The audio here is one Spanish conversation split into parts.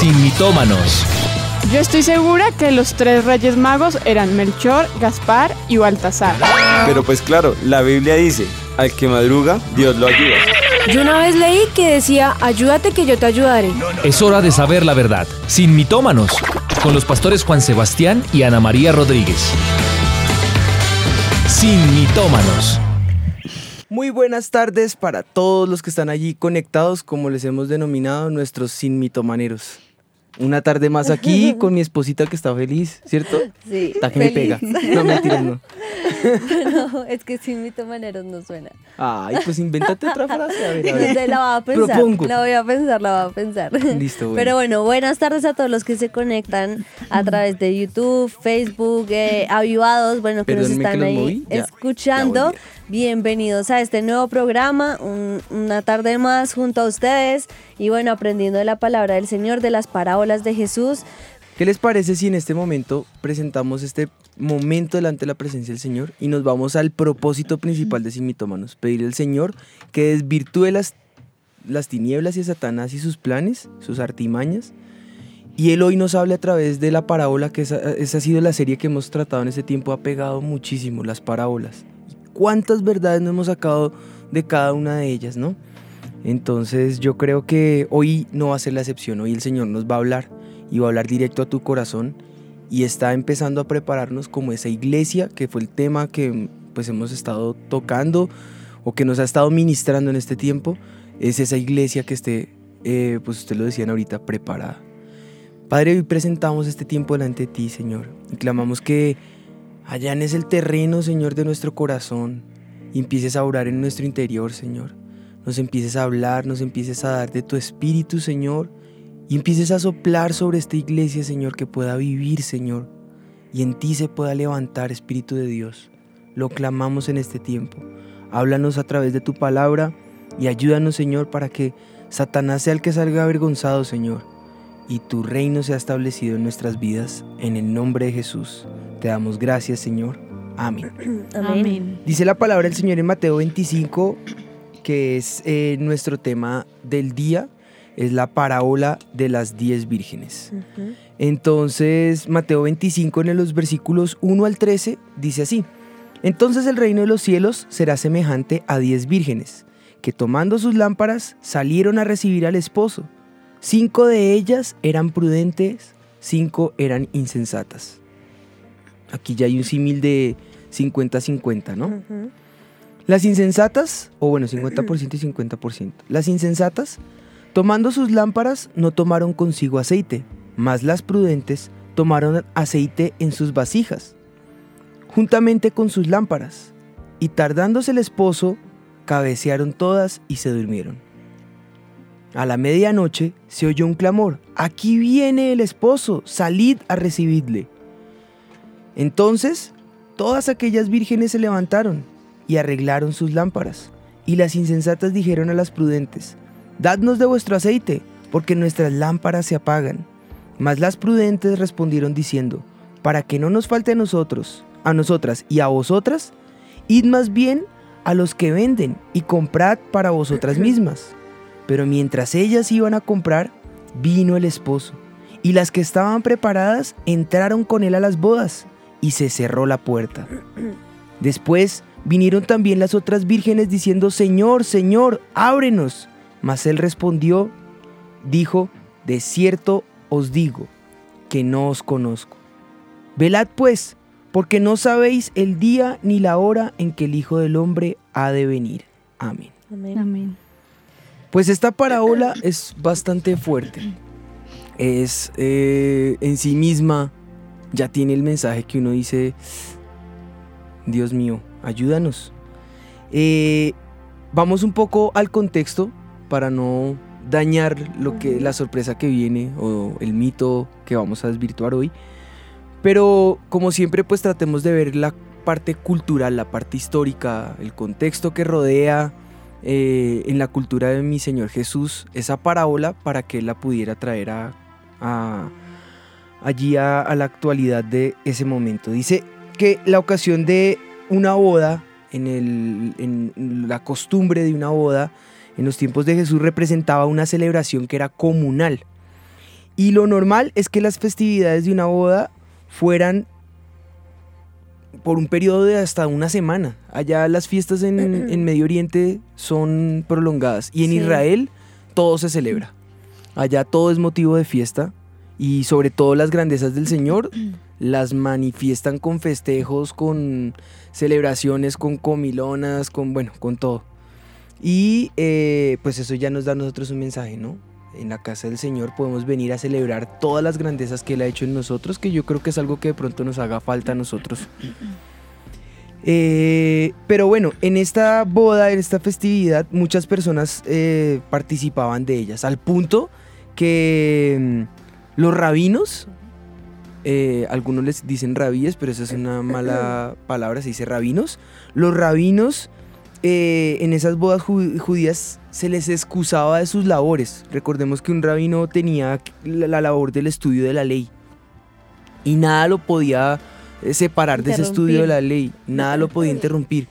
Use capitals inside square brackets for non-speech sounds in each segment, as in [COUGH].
sin mitómanos. Yo estoy segura que los tres reyes magos eran Melchor, Gaspar y Baltasar. Pero pues claro, la Biblia dice, al que madruga, Dios lo ayuda. Yo una vez leí que decía, ayúdate que yo te ayudaré. Es hora de saber la verdad, sin mitómanos, con los pastores Juan Sebastián y Ana María Rodríguez. Sin mitómanos. Muy buenas tardes para todos los que están allí conectados, como les hemos denominado, nuestros sin mitomaneros. Una tarde más aquí [LAUGHS] con mi esposita que está feliz, ¿cierto? Sí. Está que me pega. [LAUGHS] No, mentira, no. no, es que sin mitomaneros no suena. Ay, pues invéntate otra frase. A ver, a [LAUGHS] ver. La voy a pensar. Propongo. La voy a pensar, la voy a pensar. Listo, bueno. Pero bueno, buenas tardes a todos los que se conectan a través de YouTube, Facebook, eh, avivados, bueno, que nos que están ahí moví. Ya, ya escuchando. Bienvenidos a este nuevo programa, un- una tarde más junto a ustedes y bueno, aprendiendo de la palabra del Señor, de las parábolas de Jesús. ¿Qué les parece si en este momento presentamos este momento delante de la presencia del Señor y nos vamos al propósito principal de Sin Mitómanos? Pedirle al Señor que desvirtúe las, las tinieblas y Satanás y sus planes, sus artimañas. Y Él hoy nos hable a través de la parábola, que esa, esa ha sido la serie que hemos tratado en este tiempo, ha pegado muchísimo las parábolas. ¿Cuántas verdades no hemos sacado de cada una de ellas, no? Entonces yo creo que hoy no va a ser la excepción, hoy el Señor nos va a hablar y va a hablar directo a tu corazón y está empezando a prepararnos como esa iglesia que fue el tema que pues hemos estado tocando o que nos ha estado ministrando en este tiempo, es esa iglesia que esté, eh, pues usted lo decían ahorita, preparada. Padre, hoy presentamos este tiempo delante de ti, Señor, y clamamos que allanes el terreno, Señor, de nuestro corazón y empieces a orar en nuestro interior, Señor. Nos empieces a hablar, nos empieces a dar de tu espíritu, Señor, y empieces a soplar sobre esta iglesia, Señor, que pueda vivir, Señor, y en ti se pueda levantar, Espíritu de Dios. Lo clamamos en este tiempo. Háblanos a través de tu palabra y ayúdanos, Señor, para que Satanás sea el que salga avergonzado, Señor, y tu reino sea establecido en nuestras vidas. En el nombre de Jesús. Te damos gracias, Señor. [CLEARS THROAT] Amén. Amén. Dice la palabra del Señor en Mateo 25, que es eh, nuestro tema del día, es la parábola de las diez vírgenes. Entonces, Mateo 25 en los versículos 1 al 13 dice así, Entonces el reino de los cielos será semejante a diez vírgenes, que tomando sus lámparas salieron a recibir al esposo. Cinco de ellas eran prudentes, cinco eran insensatas. Aquí ya hay un símil de 50-50, ¿no? Las insensatas, o bueno, 50% y 50%. Las insensatas, tomando sus lámparas, no tomaron consigo aceite, mas las prudentes tomaron aceite en sus vasijas, juntamente con sus lámparas, y tardándose el esposo, cabecearon todas y se durmieron. A la medianoche se oyó un clamor, aquí viene el esposo, salid a recibirle. Entonces, todas aquellas vírgenes se levantaron y arreglaron sus lámparas. Y las insensatas dijeron a las prudentes, Dadnos de vuestro aceite, porque nuestras lámparas se apagan. Mas las prudentes respondieron diciendo, Para que no nos falte a nosotros, a nosotras y a vosotras, id más bien a los que venden y comprad para vosotras mismas. Pero mientras ellas iban a comprar, vino el esposo, y las que estaban preparadas entraron con él a las bodas, y se cerró la puerta. Después vinieron también las otras vírgenes diciendo, Señor, Señor, ábrenos. Mas él respondió, dijo, de cierto os digo, que no os conozco. Velad pues, porque no sabéis el día ni la hora en que el Hijo del Hombre ha de venir. Amén. Amén. Amén. Pues esta parábola es bastante fuerte. Es eh, en sí misma, ya tiene el mensaje que uno dice, Dios mío, ayúdanos. Eh, vamos un poco al contexto para no dañar lo que, la sorpresa que viene o el mito que vamos a desvirtuar hoy. Pero como siempre pues tratemos de ver la parte cultural, la parte histórica, el contexto que rodea eh, en la cultura de mi Señor Jesús esa parábola para que él la pudiera traer a, a- allí a, a la actualidad de ese momento. Dice que la ocasión de una boda, en, el- en la costumbre de una boda, en los tiempos de Jesús representaba una celebración que era comunal. Y lo normal es que las festividades de una boda fueran por un periodo de hasta una semana. Allá las fiestas en, en Medio Oriente son prolongadas y en Sí. Israel todo se celebra. Allá todo es motivo de fiesta y sobre todo las grandezas del Señor las manifiestan con festejos, con celebraciones, con comilonas, con bueno, con todo. Y eh, pues eso ya nos da a nosotros un mensaje, ¿no? En la casa del Señor podemos venir a celebrar todas las grandezas que Él ha hecho en nosotros, que yo creo que es algo que de pronto nos haga falta a nosotros. Eh, pero bueno, en esta boda, en esta festividad, muchas personas eh, participaban de ellas, al punto que mm, los rabinos, eh, algunos les dicen rabíes, pero esa es una mala [LAUGHS] palabra, se dice rabinos, los rabinos eh, en esas bodas ju- judías se les excusaba de sus labores. Recordemos que un rabino tenía la, la labor del estudio de la ley y nada lo podía eh, separar de ese estudio de la ley, nada lo podía interrumpir.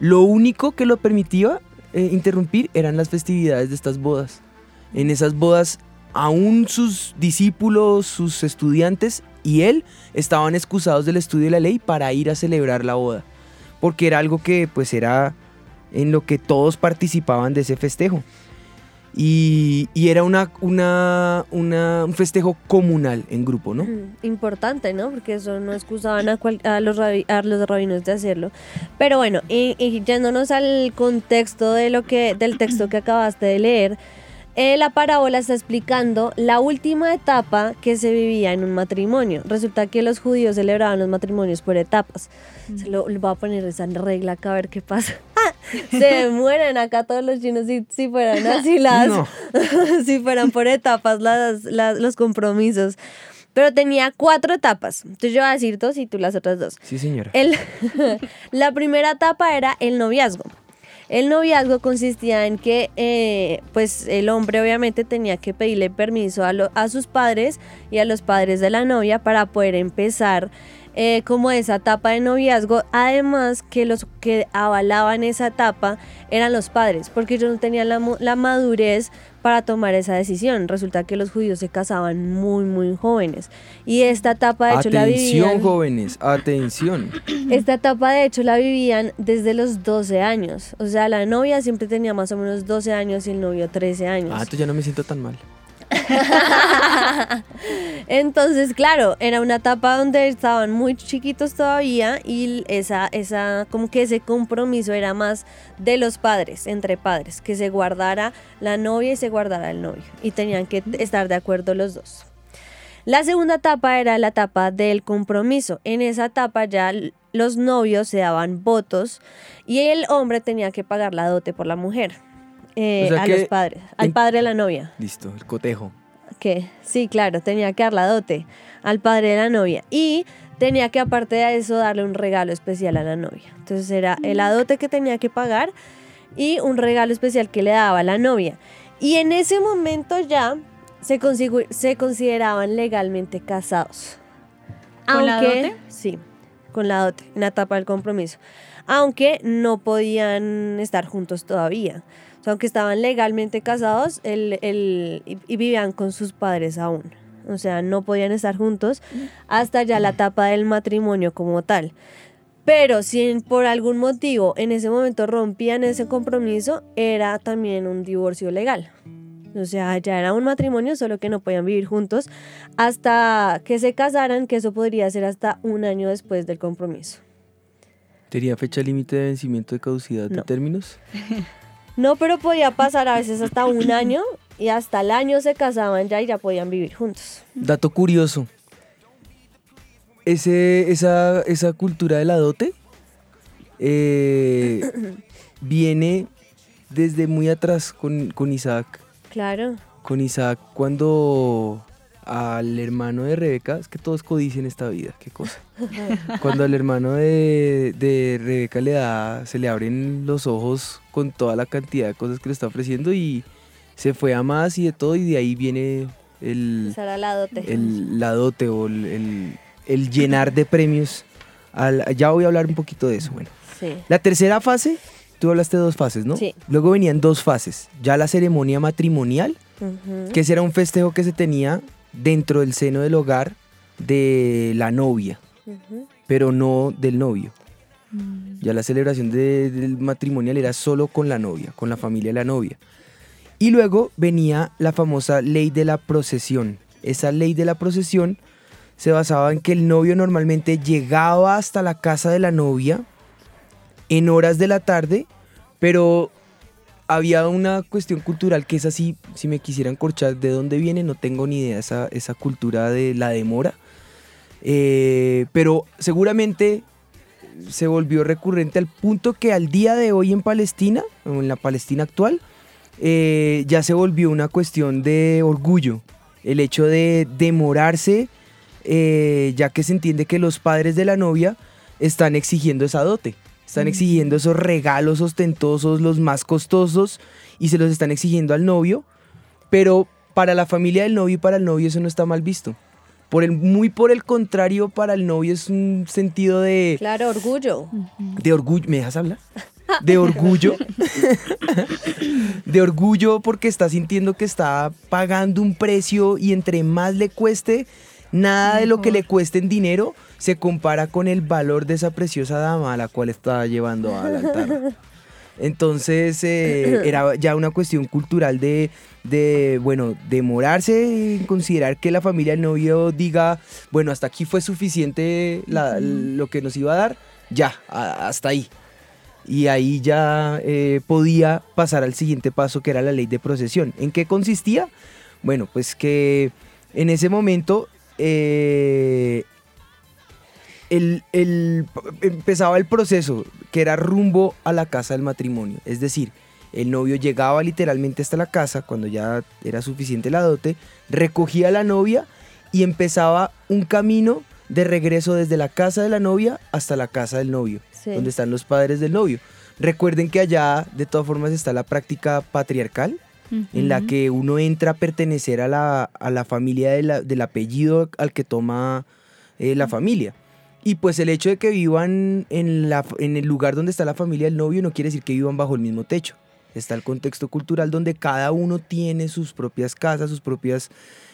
Lo único que lo permitía eh, interrumpir eran las festividades de estas bodas. En esas bodas, aún sus discípulos, sus estudiantes y él estaban excusados del estudio de la ley para ir a celebrar la boda, porque era algo que pues era en lo que todos participaban de ese festejo. Y, era una, una, una- un festejo comunal en grupo, ¿no? Mm, Importante, ¿no? Porque eso no excusaban a, cual- a los, rabi- a los rabinos de hacerlo. Pero bueno, y yéndonos al contexto de lo que, del texto que acabaste de leer, eh, la parábola está explicando la última etapa que se vivía en un matrimonio. Resulta que los judíos celebraban los matrimonios por etapas. Se lo, le voy a poner esa regla acá a ver qué pasa. [LAUGHS] se mueren acá todos los chinos si, si fueran así [LAUGHS] las, No. [LAUGHS] si fueran por etapas las, las- los compromisos. Pero tenía cuatro etapas. Entonces yo voy a decir dos y tú las otras dos. Sí, señora. El- la primera etapa era el noviazgo. El noviazgo consistía en que, eh, pues, el hombre obviamente tenía que pedirle permiso a, lo- a sus padres y a los padres de la novia para poder empezar eh, como esa etapa de noviazgo. Además, que los que avalaban esa etapa eran los padres, porque ellos no tenían la, la madurez para tomar esa decisión. Resulta que los judíos se casaban muy, muy jóvenes. Y esta etapa, de hecho, la Atención, vivían. jóvenes, atención. [COUGHS] Esta etapa de hecho la vivían desde los 12 años. O sea, la novia siempre tenía más o menos 12 años y el novio 13 años. Ah, entonces ya no me siento tan mal. [LAUGHS] Entonces, claro, era una etapa donde estaban muy chiquitos todavía y esa, esa, como que ese compromiso era más de los padres, entre padres, que se guardara la novia y se guardara el novio. Y tenían que estar de acuerdo los dos. La segunda etapa era la etapa del compromiso. En esa etapa ya los novios se daban votos y el hombre tenía que pagar la dote por la mujer. Eh, O sea a que los padres, al en- padre de la novia. Listo, el cotejo. Que sí, claro, tenía que dar la dote al padre de la novia y tenía que aparte de eso darle un regalo especial a la novia. Entonces era el dote que tenía que pagar y un regalo especial que le daba a la novia. Y en ese momento ya se, consigu- se consideraban legalmente casados. ¿Con la dote? Sí, con la dote, en la etapa del compromiso. Aunque no podían estar juntos todavía. O sea, aunque estaban legalmente casados el, el- y, y vivían con sus padres aún. O sea, no podían estar juntos hasta ya la etapa del matrimonio como tal. Pero si en- por algún motivo en ese momento rompían ese compromiso, era también un divorcio legal. O sea, ya era un matrimonio, solo que no podían vivir juntos hasta que se casaran, que eso podría ser hasta un año después del compromiso. ¿Tenía fecha límite de vencimiento de caducidad de No. términos? [LAUGHS] No, pero podía pasar a veces hasta un año y hasta el año se casaban ya y ya podían vivir juntos. Dato curioso. Ese, esa, esa cultura de la dote eh, [CLEARS THROAT] viene desde muy atrás con, con Isaac. Claro. Con Isaac cuando al hermano de Rebeca, es que todos codician esta vida, qué cosa. Cuando al hermano de, de Rebeca le da, se le abren los ojos con toda la cantidad de cosas que le está ofreciendo y se fue a más y de todo y de ahí viene el, la dote. el la dote o el, el- el llenar de premios. Al- ya voy a hablar un poquito de eso. Bueno, Sí. la tercera fase, tú hablaste de dos fases, ¿no? Sí. Luego venían dos fases. Ya la ceremonia matrimonial, Ujú. que ese era un festejo que se tenía dentro del seno del hogar de la novia, pero no del novio. Ya la celebración de- del matrimonial era solo con la novia, con la familia de la novia. Y luego venía la famosa ley de la procesión. Esa ley de la procesión se basaba en que el novio normalmente llegaba hasta la casa de la novia en horas de la tarde, pero había una cuestión cultural que es así, si me quisieran corchar de dónde viene, no tengo ni idea, esa, esa cultura de la demora. Eh, pero seguramente se volvió recurrente al punto que al día de hoy en Palestina, en la Palestina actual, eh, ya se volvió una cuestión de orgullo. El hecho de demorarse, eh, ya que se entiende que los padres de la novia están exigiendo esa dote. Están exigiendo esos regalos ostentosos, los más costosos, y se los están exigiendo al novio. Pero para la familia del novio y para el novio eso no está mal visto. Por el, muy por el contrario, para el novio es un sentido de, Claro, orgullo. de orgullo. ¿Me dejas hablar? De orgullo. de orgullo porque está sintiendo que está pagando un precio y entre más le cueste, nada de lo que le cueste en dinero se compara con el valor de esa preciosa dama a la cual está llevando al altar. [LAUGHS] Entonces eh, [COUGHS] era ya una cuestión cultural de, de, bueno, demorarse en considerar que la familia del novio diga, bueno, hasta aquí fue suficiente la- lo que nos iba a dar, ya, a- hasta ahí. Y ahí ya eh, podía pasar al siguiente paso que era la ley de procesión. ¿En qué consistía? Bueno, pues que en ese momento eh, el- el- empezaba el proceso que era rumbo a la casa del matrimonio. Es decir, el novio llegaba literalmente hasta la casa cuando ya era suficiente la dote, recogía a la novia y empezaba un camino de regreso desde la casa de la novia hasta la casa del novio, Sí. donde están los padres del novio. Recuerden que allá de todas formas está la práctica patriarcal, en la que uno entra a pertenecer a la, a la familia de la- del apellido al que toma eh, la familia. Y pues el hecho de que vivan en, la, en el lugar donde está la familia del novio no quiere decir que vivan bajo el mismo techo. Está el contexto cultural donde cada uno tiene sus propias casas, sus propias...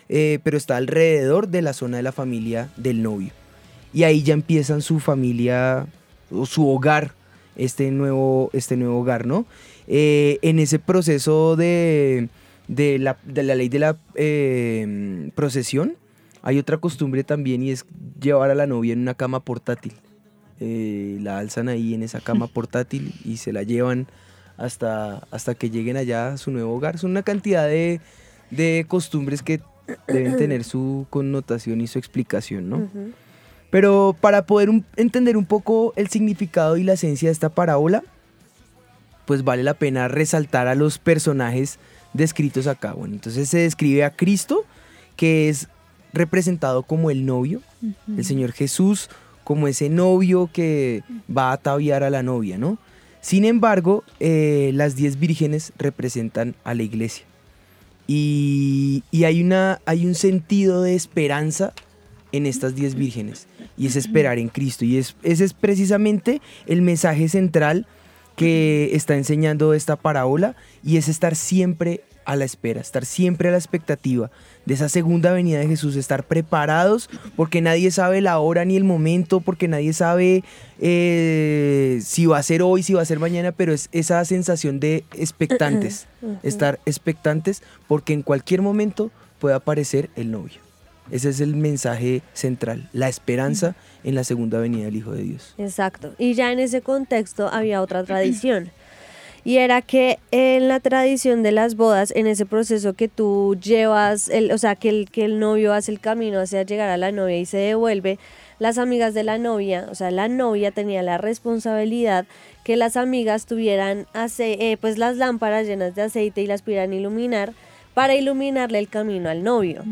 eh, pero está alrededor de la zona de la familia del novio. Y ahí ya empiezan su familia o su hogar, este nuevo, este nuevo hogar, ¿no? Eh, en ese proceso de, de, la, de la ley de la eh, procesión, hay otra costumbre también y es llevar a la novia en una cama portátil. Eh, la alzan ahí en esa cama [LAUGHS] portátil y se la llevan hasta, hasta que lleguen allá a su nuevo hogar. Son una cantidad de, de costumbres que deben tener su connotación y su explicación, ¿no? Pero para poder un- entender un poco el significado y la esencia de esta parábola, pues vale la pena resaltar a los personajes descritos acá. Bueno, entonces se describe a Cristo, que es representado como el novio, el Señor Jesús como ese novio que va a ataviar a la novia, ¿no? Sin embargo, eh, las diez vírgenes representan a la iglesia. Y, y hay, una, hay un sentido de esperanza en estas diez vírgenes. Y es esperar en Cristo. Y es, ese es precisamente el mensaje central que está enseñando esta parábola. Y es estar siempre a la espera, estar siempre a la expectativa de esa segunda venida de Jesús, estar preparados porque nadie sabe la hora ni el momento, porque nadie sabe eh, si va a ser hoy, si va a ser mañana, pero es esa sensación de expectantes, [CLEARS THROAT] estar expectantes porque en cualquier momento puede aparecer el novio. Ese es el mensaje central, la esperanza en la segunda venida del Hijo de Dios. Exacto. Y ya en ese contexto había otra tradición. Y era que en la tradición de las bodas, en ese proceso que tú llevas, el, o sea, que el, que el novio hace el camino hacia llegar a la novia y se devuelve, las amigas de la novia, o sea, la novia tenía la responsabilidad que las amigas tuvieran ace- eh, pues las lámparas llenas de aceite y las pudieran iluminar para iluminarle el camino al novio.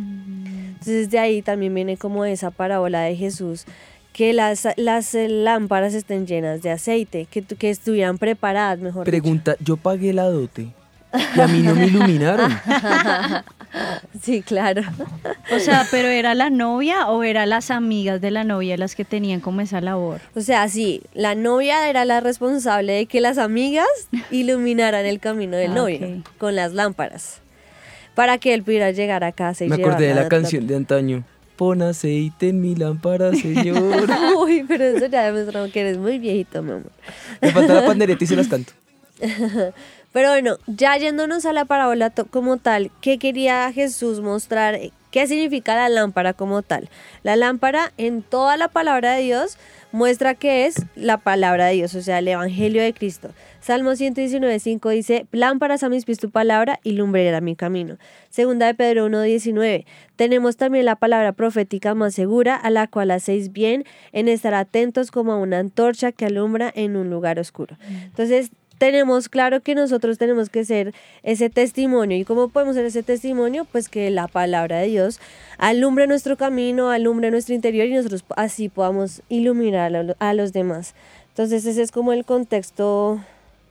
Entonces de ahí también viene como esa parábola de Jesús, que las, las eh, lámparas estén llenas de aceite, que, que estuvieran preparadas, mejor dicho. Pregunta, yo pagué la dote y a mí no me iluminaron. [LAUGHS] Sí, claro. O sea, pero ¿era la novia o eran las amigas de la novia las que tenían como esa labor? O sea, sí, la novia era la responsable de que las amigas iluminaran el camino del Ah, novio con las lámparas. Para que él pudiera llegar a casa y Me acordé de la canción de antaño. Pon aceite en mi lámpara, señor. [LAUGHS] Uy, pero eso ya demostró que eres muy viejito, mi amor. Me falta la [LAUGHS] pandereta y se las canto. Pero bueno, ya yéndonos a la parábola como tal, ¿qué quería Jesús mostrar? ¿Qué significa la lámpara como tal? La lámpara en toda la palabra de Dios muestra que es la palabra de Dios, o sea, el Evangelio de Cristo. Salmo 119.5 dice, lámparas a mis pies tu palabra y lumbrera mi camino. Segunda de Pedro 1.19, tenemos también la palabra profética más segura, a la cual hacéis bien en estar atentos como a una antorcha que alumbra en un lugar oscuro. Entonces, tenemos claro que nosotros tenemos que ser ese testimonio. ¿Y cómo podemos ser ese testimonio? Pues que la palabra de Dios alumbre nuestro camino, alumbre nuestro interior y nosotros así podamos iluminar a lo- a los demás. Entonces ese es como el contexto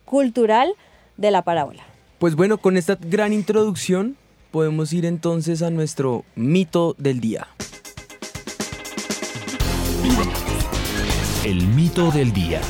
cultural de la parábola. Pues bueno, con esta gran introducción podemos ir entonces a nuestro mito del día. El mito del día.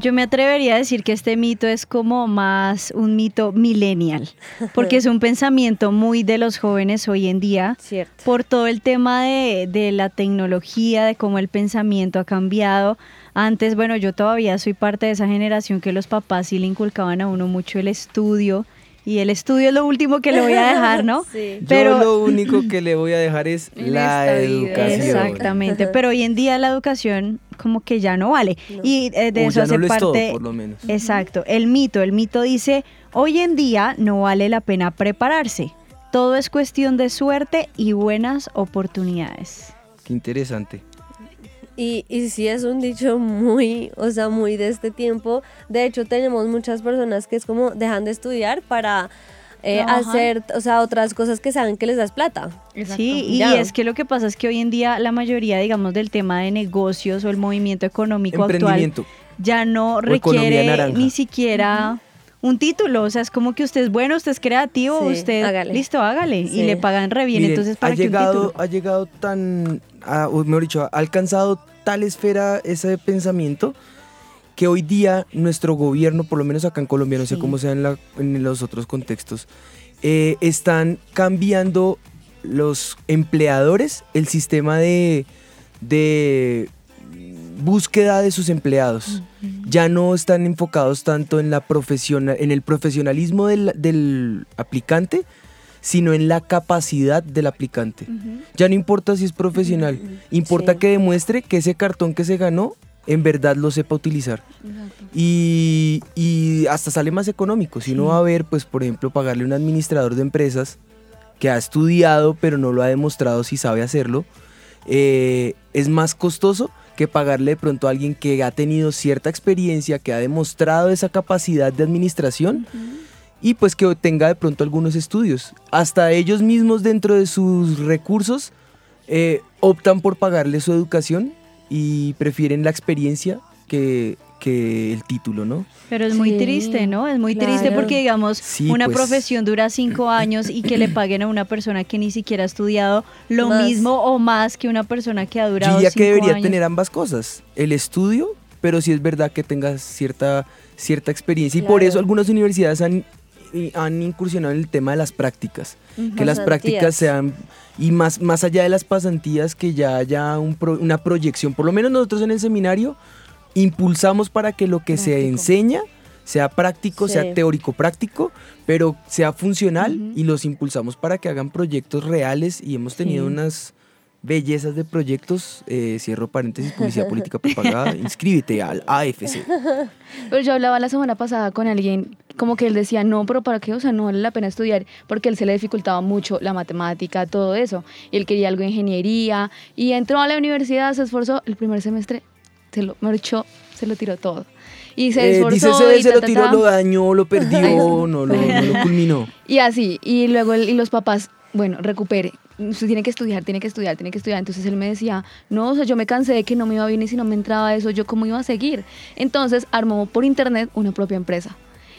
Yo me atrevería a decir que este mito es como más un mito millennial, porque es un [LAUGHS] pensamiento muy de los jóvenes hoy en día, Cierto. por todo el tema de, de la tecnología, de cómo el pensamiento ha cambiado. Antes, bueno, yo todavía soy parte de esa generación que los papás sí le inculcaban a uno mucho el estudio, y el estudio es lo último que le voy a dejar, ¿no? [LAUGHS] Sí. Yo lo único que le voy a dejar es la educación. Exactamente, pero hoy en día la educación como que ya no vale. Y eh, de O eso ya hace no lo es todo, parte... por lo menos. Exacto, el mito, el mito dice, hoy en día no vale la pena prepararse, todo es cuestión de suerte y buenas oportunidades. Qué interesante. Y, y sí es un dicho muy, o sea, muy de este tiempo. De hecho, tenemos muchas personas que es como dejan de estudiar para eh, hacer, o sea, otras cosas que saben que les das plata. Sí, y Ya. es que lo que pasa es que hoy en día la mayoría, digamos, del tema de negocios o el movimiento económico actual Emprendimiento. ya no requiere ni siquiera un título, o sea, es como que usted es bueno, usted es creativo, Sí, usted, hágale. listo, hágale, Sí. y le pagan re bien, Miren, entonces ha para qué un llegado, título. ha llegado tan, a- o mejor dicho, ha alcanzado tal esfera ese pensamiento que hoy día nuestro gobierno, por lo menos acá en Colombia, no sé Sí. cómo sea en, la- en los otros contextos, eh, están cambiando los empleadores el sistema de, de búsqueda de sus empleados. Ya no están enfocados tanto en, la profesiona- en el profesionalismo del, del aplicante, sino en la capacidad del aplicante. Ya no importa si es profesional, importa Sí. que demuestre que ese cartón que se ganó en verdad lo sepa utilizar. Y, y hasta sale más económico. Si uno va a ver, pues por ejemplo, pagarle a un administrador de empresas que ha estudiado pero no lo ha demostrado si sabe hacerlo, eh, es más costoso que pagarle de pronto a alguien que ha tenido cierta experiencia, que ha demostrado esa capacidad de administración y pues que tenga de pronto algunos estudios. Hasta ellos mismos dentro de sus recursos eh, optan por pagarle su educación y prefieren la experiencia que, que el título, ¿no? Pero es muy Sí, triste, ¿no? Es muy triste claro. porque, digamos, Sí, una pues. profesión dura cinco años y que le [CLEARS THROAT] paguen a una persona que ni siquiera ha estudiado lo Más. mismo o más que una persona que ha Yo durado diría cinco que debería años. tener ambas cosas, el estudio, pero sí es verdad que tenga cierta, cierta experiencia. Y por eso algunas universidades han, han incursionado en el tema de las prácticas, que las Pasantías. prácticas sean, y más, más allá de las pasantías, que ya haya un pro- una proyección, por lo menos nosotros en el seminario, impulsamos para que lo que se enseña sea práctico, Sí. sea teórico práctico, pero sea funcional y los impulsamos para que hagan proyectos reales y hemos tenido Sí. unas bellezas de proyectos, eh, cierro paréntesis, publicidad política propagada, [LAUGHS] inscríbete al AFC. Pero yo hablaba la semana pasada con alguien, como que él decía, no, pero ¿para qué? O sea, no vale la pena estudiar, porque él se le dificultaba mucho la matemática, todo eso. Y él quería algo de ingeniería, y entró a la universidad, se esforzó, el primer semestre se lo marchó, se lo tiró todo. Y se Eh, esforzó. dice, se, y se ta, lo tiró, ta. lo dañó, lo perdió, [LAUGHS] no lo, no lo culminó. Y así, y luego él- y los papás, bueno, recupere, usted tiene que estudiar, tiene que estudiar, tiene que estudiar. Entonces él me decía, no, o sea, yo me cansé de que no me iba bien y si no me entraba eso, yo cómo iba a seguir. Entonces armó por internet una propia empresa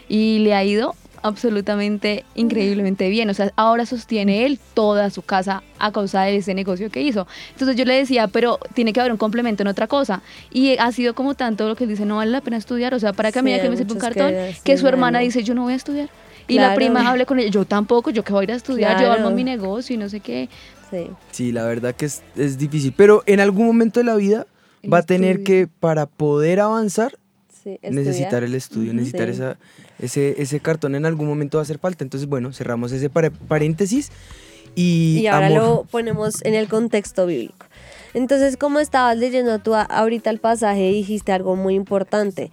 y le ha ido absolutamente increíblemente bien. O sea, ahora sostiene él toda su casa a causa de ese negocio que hizo. Entonces yo le decía, pero tiene que haber un complemento en otra cosa. Y ha sido como tanto lo que él dice, no vale la pena estudiar. O sea, para que a mí Sí, que me sirve un cartón, que que sí, su hermana dice, yo no voy a estudiar. Y la prima hable con ella, yo tampoco, yo que voy a ir a estudiar, yo armo mi negocio y no sé qué. Sí. Sí, la verdad que es, es difícil. Pero en algún momento de la vida El va a tener estudio. que, para poder avanzar, Sí, necesitar el estudio, necesitar Sí. esa, ese, ese cartón en algún momento va a hacer falta. Entonces, bueno, cerramos ese paréntesis y, y ahora amor. lo ponemos en el contexto bíblico. Entonces, como estabas leyendo tú ahorita el pasaje, dijiste algo muy importante.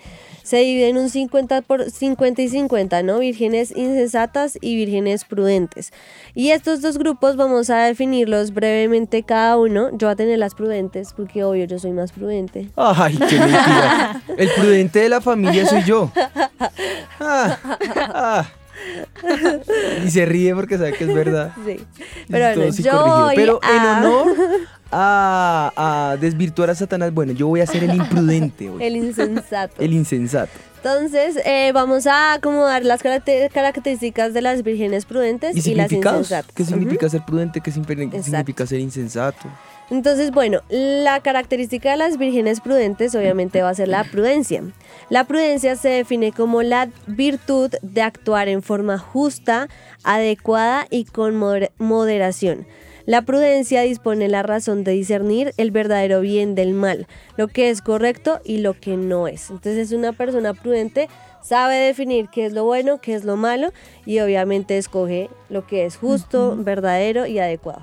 Se divide en un 50, por, 50 y 50, ¿no? Vírgenes insensatas y vírgenes prudentes. Y estos dos grupos vamos a definirlos brevemente cada uno. Yo voy a tener las prudentes, porque obvio yo soy más prudente. Ay, qué mentira. [LAUGHS] El prudente de la familia soy yo. [LAUGHS] Ah, ah. Y se ríe porque sabe que es verdad. [LAUGHS] Sí. Pero bueno, yo en honor [LAUGHS] a, a desvirtuar a Satanás, bueno, yo voy a ser el imprudente hoy. El insensato. El insensato. Entonces, eh, vamos a acomodar las caracter- características de las vírgenes prudentes ¿Y y, las insensatas. ¿Qué significa ser prudente? ¿Qué Exacto. significa ser insensato? Entonces, bueno, la característica de las vírgenes prudentes obviamente va a ser la prudencia. La prudencia se define como la virtud de actuar en forma justa, adecuada y con moder- moderación. La prudencia dispone la razón de discernir el verdadero bien del mal, lo que es correcto y lo que no es. Entonces, una persona prudente sabe definir qué es lo bueno, qué es lo malo y obviamente escoge lo que es justo, verdadero y adecuado.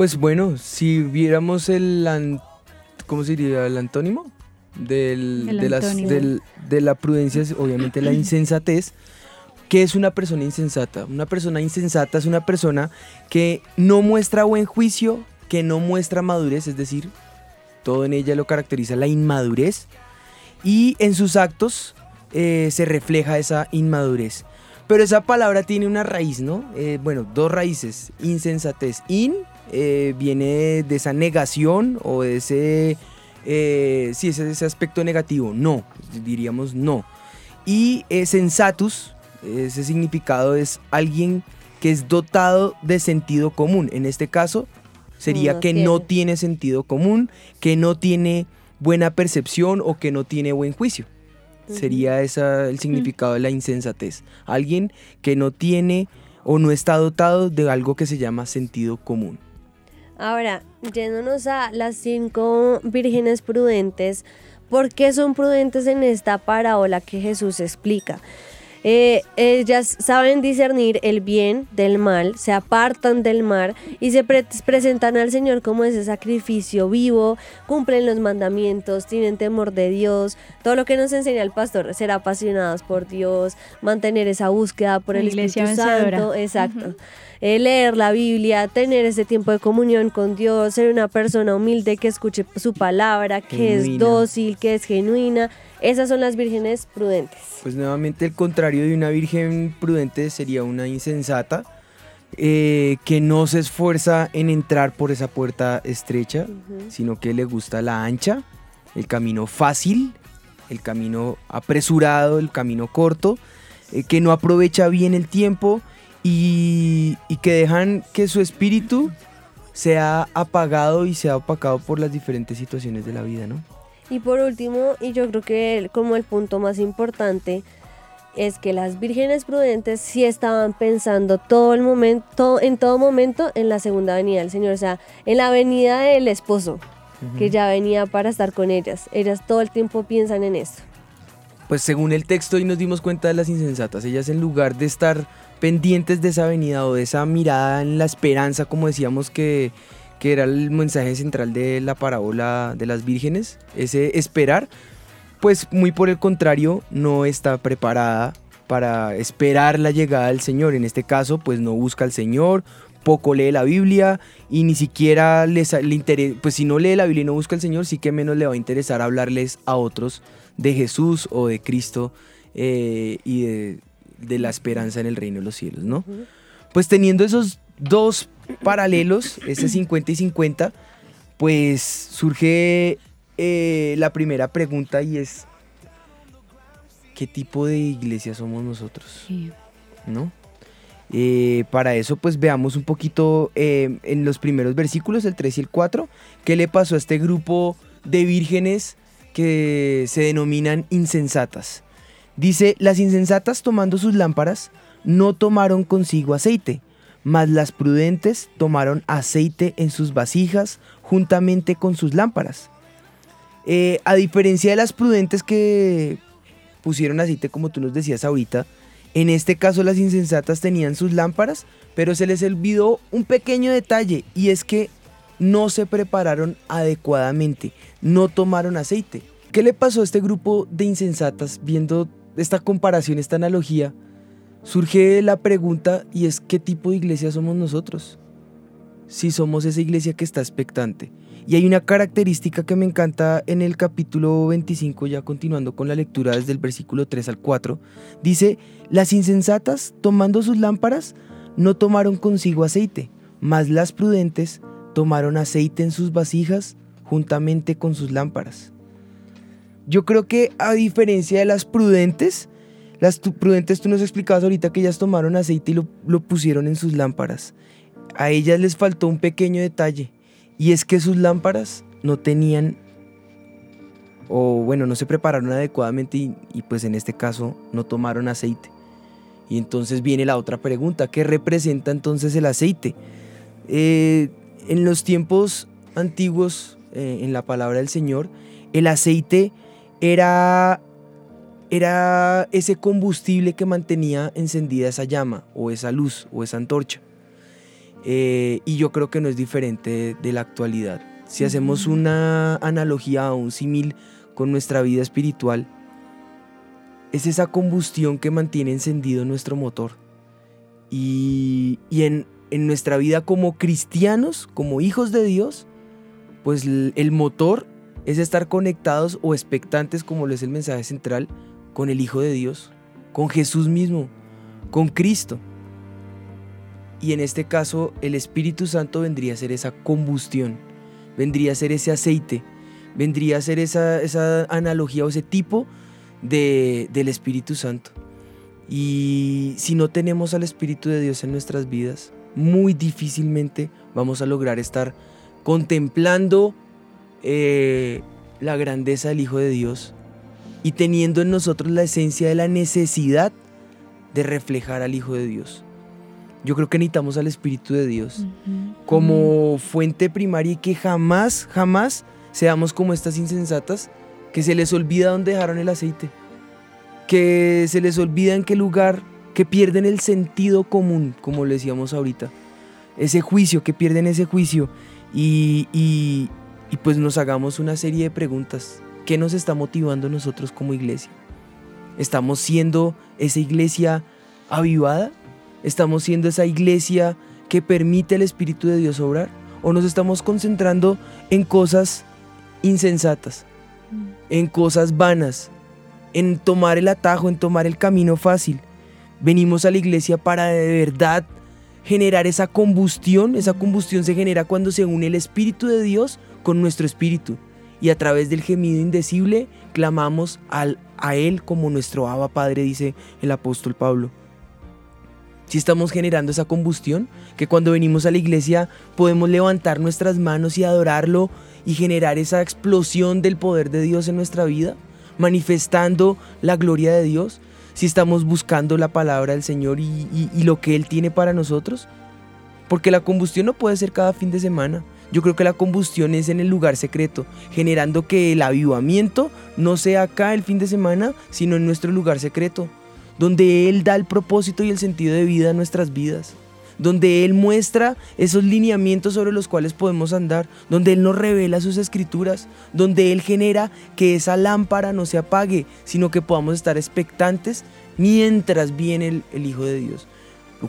Pues bueno, si viéramos el, an- ¿cómo se diría? El antónimo del, El de, las- del- de la prudencia, es obviamente la [CLEARS THROAT] insensatez. ¿Qué es una persona insensata? Una persona insensata es una persona que no muestra buen juicio, que no muestra madurez, es decir, todo en ella lo caracteriza la inmadurez y en sus actos eh, se refleja esa inmadurez. Pero esa palabra tiene una raíz, ¿no? Eh, bueno, dos raíces. Insensatez. In eh, viene de esa negación o de ese, eh, sí, ese, ese aspecto negativo. No, diríamos no. Y eh, sensatus, ese significado es alguien que es dotado de sentido común. En este caso, sería No que no tiene. sentido común, que no tiene buena percepción o que no tiene buen juicio. Sería esa el significado de la insensatez. Alguien que no tiene o no está dotado de algo que se llama sentido común. Ahora, yéndonos a las cinco vírgenes prudentes, ¿por qué son prudentes en esta parábola que Jesús explica? Eh, ellas saben discernir el bien del mal, se apartan del mal y se pre- presentan al Señor como ese sacrificio vivo, cumplen los mandamientos, tienen temor de Dios, todo lo que nos enseña el pastor, ser apasionados por Dios, mantener esa búsqueda por el iglesia Espíritu vencedora. Santo, exacto. Eh, leer la Biblia, tener ese tiempo de comunión con Dios, ser una persona humilde que escuche su palabra, que es dócil, que es genuina. Esas son las vírgenes prudentes. Pues nuevamente el contrario de una virgen prudente sería una insensata eh, que no se esfuerza en entrar por esa puerta estrecha, sino que le gusta la ancha, el camino fácil, el camino apresurado, el camino corto, eh, que no aprovecha bien el tiempo y, y que dejan que su espíritu sea apagado y sea opacado por las diferentes situaciones de la vida, ¿no? Y por último, y yo creo que el- como el punto más importante, es que las vírgenes prudentes sí estaban pensando todo el momento, en todo momento en la segunda venida del Señor, o sea, en la venida del esposo, que ya venía para estar con ellas. Ellas todo el tiempo piensan en esto. Pues según el texto y nos dimos cuenta de las insensatas, ellas en lugar de estar pendientes de esa venida o de esa mirada en la esperanza, como decíamos que, que era el mensaje central de la parábola de las vírgenes, ese esperar, pues muy por el contrario no está preparada para esperar la llegada del Señor. En este caso, pues no busca al Señor, poco lee la Biblia y ni siquiera les, le interesa, pues si no lee la Biblia y no busca al Señor, sí que menos le va a interesar hablarles a otros de Jesús o de Cristo eh, y de, de la esperanza en el reino de los cielos, ¿no? Pues teniendo esos dos paralelos, ese [CLEARS THROAT] 50 y 50, pues surge eh, la primera pregunta y es, ¿qué tipo de iglesia somos nosotros? Sí. ¿no? Eh, para eso, pues veamos un poquito eh, en los primeros versículos, el 3 y el 4, qué le pasó a este grupo de vírgenes que se denominan insensatas. Dice, las insensatas tomando sus lámparas no tomaron consigo aceite, mas las prudentes tomaron aceite en sus vasijas juntamente con sus lámparas. Eh, a diferencia de las prudentes que pusieron aceite, como tú nos decías ahorita, en este caso las insensatas tenían sus lámparas, pero se les olvidó un pequeño detalle y es que no se prepararon adecuadamente, no tomaron aceite. ¿Qué le pasó a este grupo de insensatas viendo esta comparación, esta analogía? Surge la pregunta y es ¿qué tipo de iglesia somos nosotros? Si somos esa iglesia que está expectante. Y hay una característica que me encanta en el capítulo 25, ya continuando con la lectura desde el versículo 3 al 4. Dice, las insensatas, tomando sus lámparas, no tomaron consigo aceite, mas las prudentes tomaron aceite en sus vasijas juntamente con sus lámparas. Yo creo que a diferencia de las prudentes, las prudentes tú nos explicabas ahorita que ellas tomaron aceite y lo, pusieron en sus lámparas. A ellas les faltó un pequeño detalle y es que sus lámparas no tenían o bueno, no se prepararon adecuadamente y, y, pues en este caso no tomaron aceite. Y entonces viene la otra pregunta, ¿qué representa entonces el aceite? Eh, en los tiempos antiguos, eh, en la palabra del Señor, el aceite era, era ese combustible que mantenía encendida esa llama o esa luz o esa antorcha. Eh, y yo creo que no es diferente de, de la actualidad. Si hacemos una analogía o un símil con nuestra vida espiritual, es esa combustión que mantiene encendido nuestro motor. Y, y en, en, nuestra vida como cristianos, como hijos de Dios, pues el, el motor es estar conectados o expectantes, como lo es el mensaje central, con el Hijo de Dios, con Jesús mismo, con Cristo. Y en este caso el Espíritu Santo vendría a ser esa combustión, vendría a ser ese aceite, vendría a ser esa, esa analogía o ese tipo de, del Espíritu Santo. Y si no tenemos al Espíritu de Dios en nuestras vidas, muy difícilmente vamos a lograr estar contemplando eh, la grandeza del Hijo de Dios y teniendo en nosotros la esencia de la necesidad de reflejar al Hijo de Dios. Yo creo que necesitamos al Espíritu de Dios uh -huh. como fuente primaria y que jamás, jamás seamos como estas insensatas que se les olvida dónde dejaron el aceite, que se les olvida en qué lugar, que pierden el sentido común, como le decíamos ahorita, ese juicio, que pierden ese juicio y, y, y pues nos hagamos una serie de preguntas. ¿Qué nos está motivando nosotros como iglesia? ¿Estamos siendo esa iglesia avivada? ¿Estamos siendo esa iglesia que permite el Espíritu de Dios obrar? ¿O nos estamos concentrando en cosas insensatas, en cosas vanas, en tomar el atajo, en tomar el camino fácil? Venimos a la iglesia para de verdad generar esa combustión. Esa combustión se genera cuando se une el Espíritu de Dios con nuestro espíritu. Y a través del gemido indecible clamamos al, a Él como nuestro Abba Padre, dice el apóstol Pablo si estamos generando esa combustión, que cuando venimos a la iglesia podemos levantar nuestras manos y adorarlo y generar esa explosión del poder de Dios en nuestra vida, manifestando la gloria de Dios, si estamos buscando la palabra del Señor y, lo que Él tiene para nosotros. Porque la combustión no puede ser cada fin de semana. Yo creo que la combustión es en el lugar secreto, generando que el avivamiento no sea acá el fin de semana, sino en nuestro lugar secreto donde Él da el propósito y el sentido de vida a nuestras vidas, donde Él muestra esos lineamientos sobre los cuales podemos andar, donde Él nos revela sus escrituras, donde Él genera que esa lámpara no se apague, sino que podamos estar expectantes mientras viene el, el Hijo de Dios.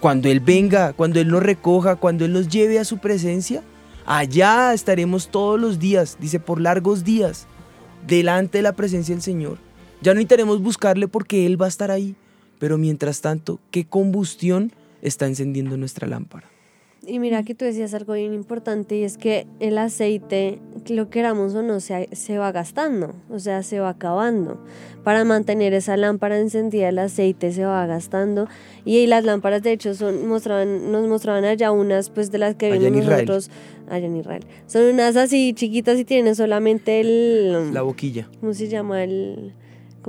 Cuando Él venga, cuando Él nos recoja, cuando Él nos lleve a su presencia, allá estaremos todos los días, dice, por largos días, delante de la presencia del Señor. Ya no necesitaremos buscarle porque Él va a estar ahí. Pero mientras tanto, ¿qué combustión está encendiendo nuestra lámpara? Y mira que tú decías algo bien importante y es que el aceite, lo queramos o no, se, se va gastando, o sea, se va acabando. Para mantener esa lámpara encendida, el aceite se va gastando. Y las lámparas, de hecho, son, mostraban, nos mostraban allá unas pues de las que vimos nosotros. Allá en Israel. Son unas así chiquitas y tienen solamente el... La boquilla. ¿Cómo se llama? El,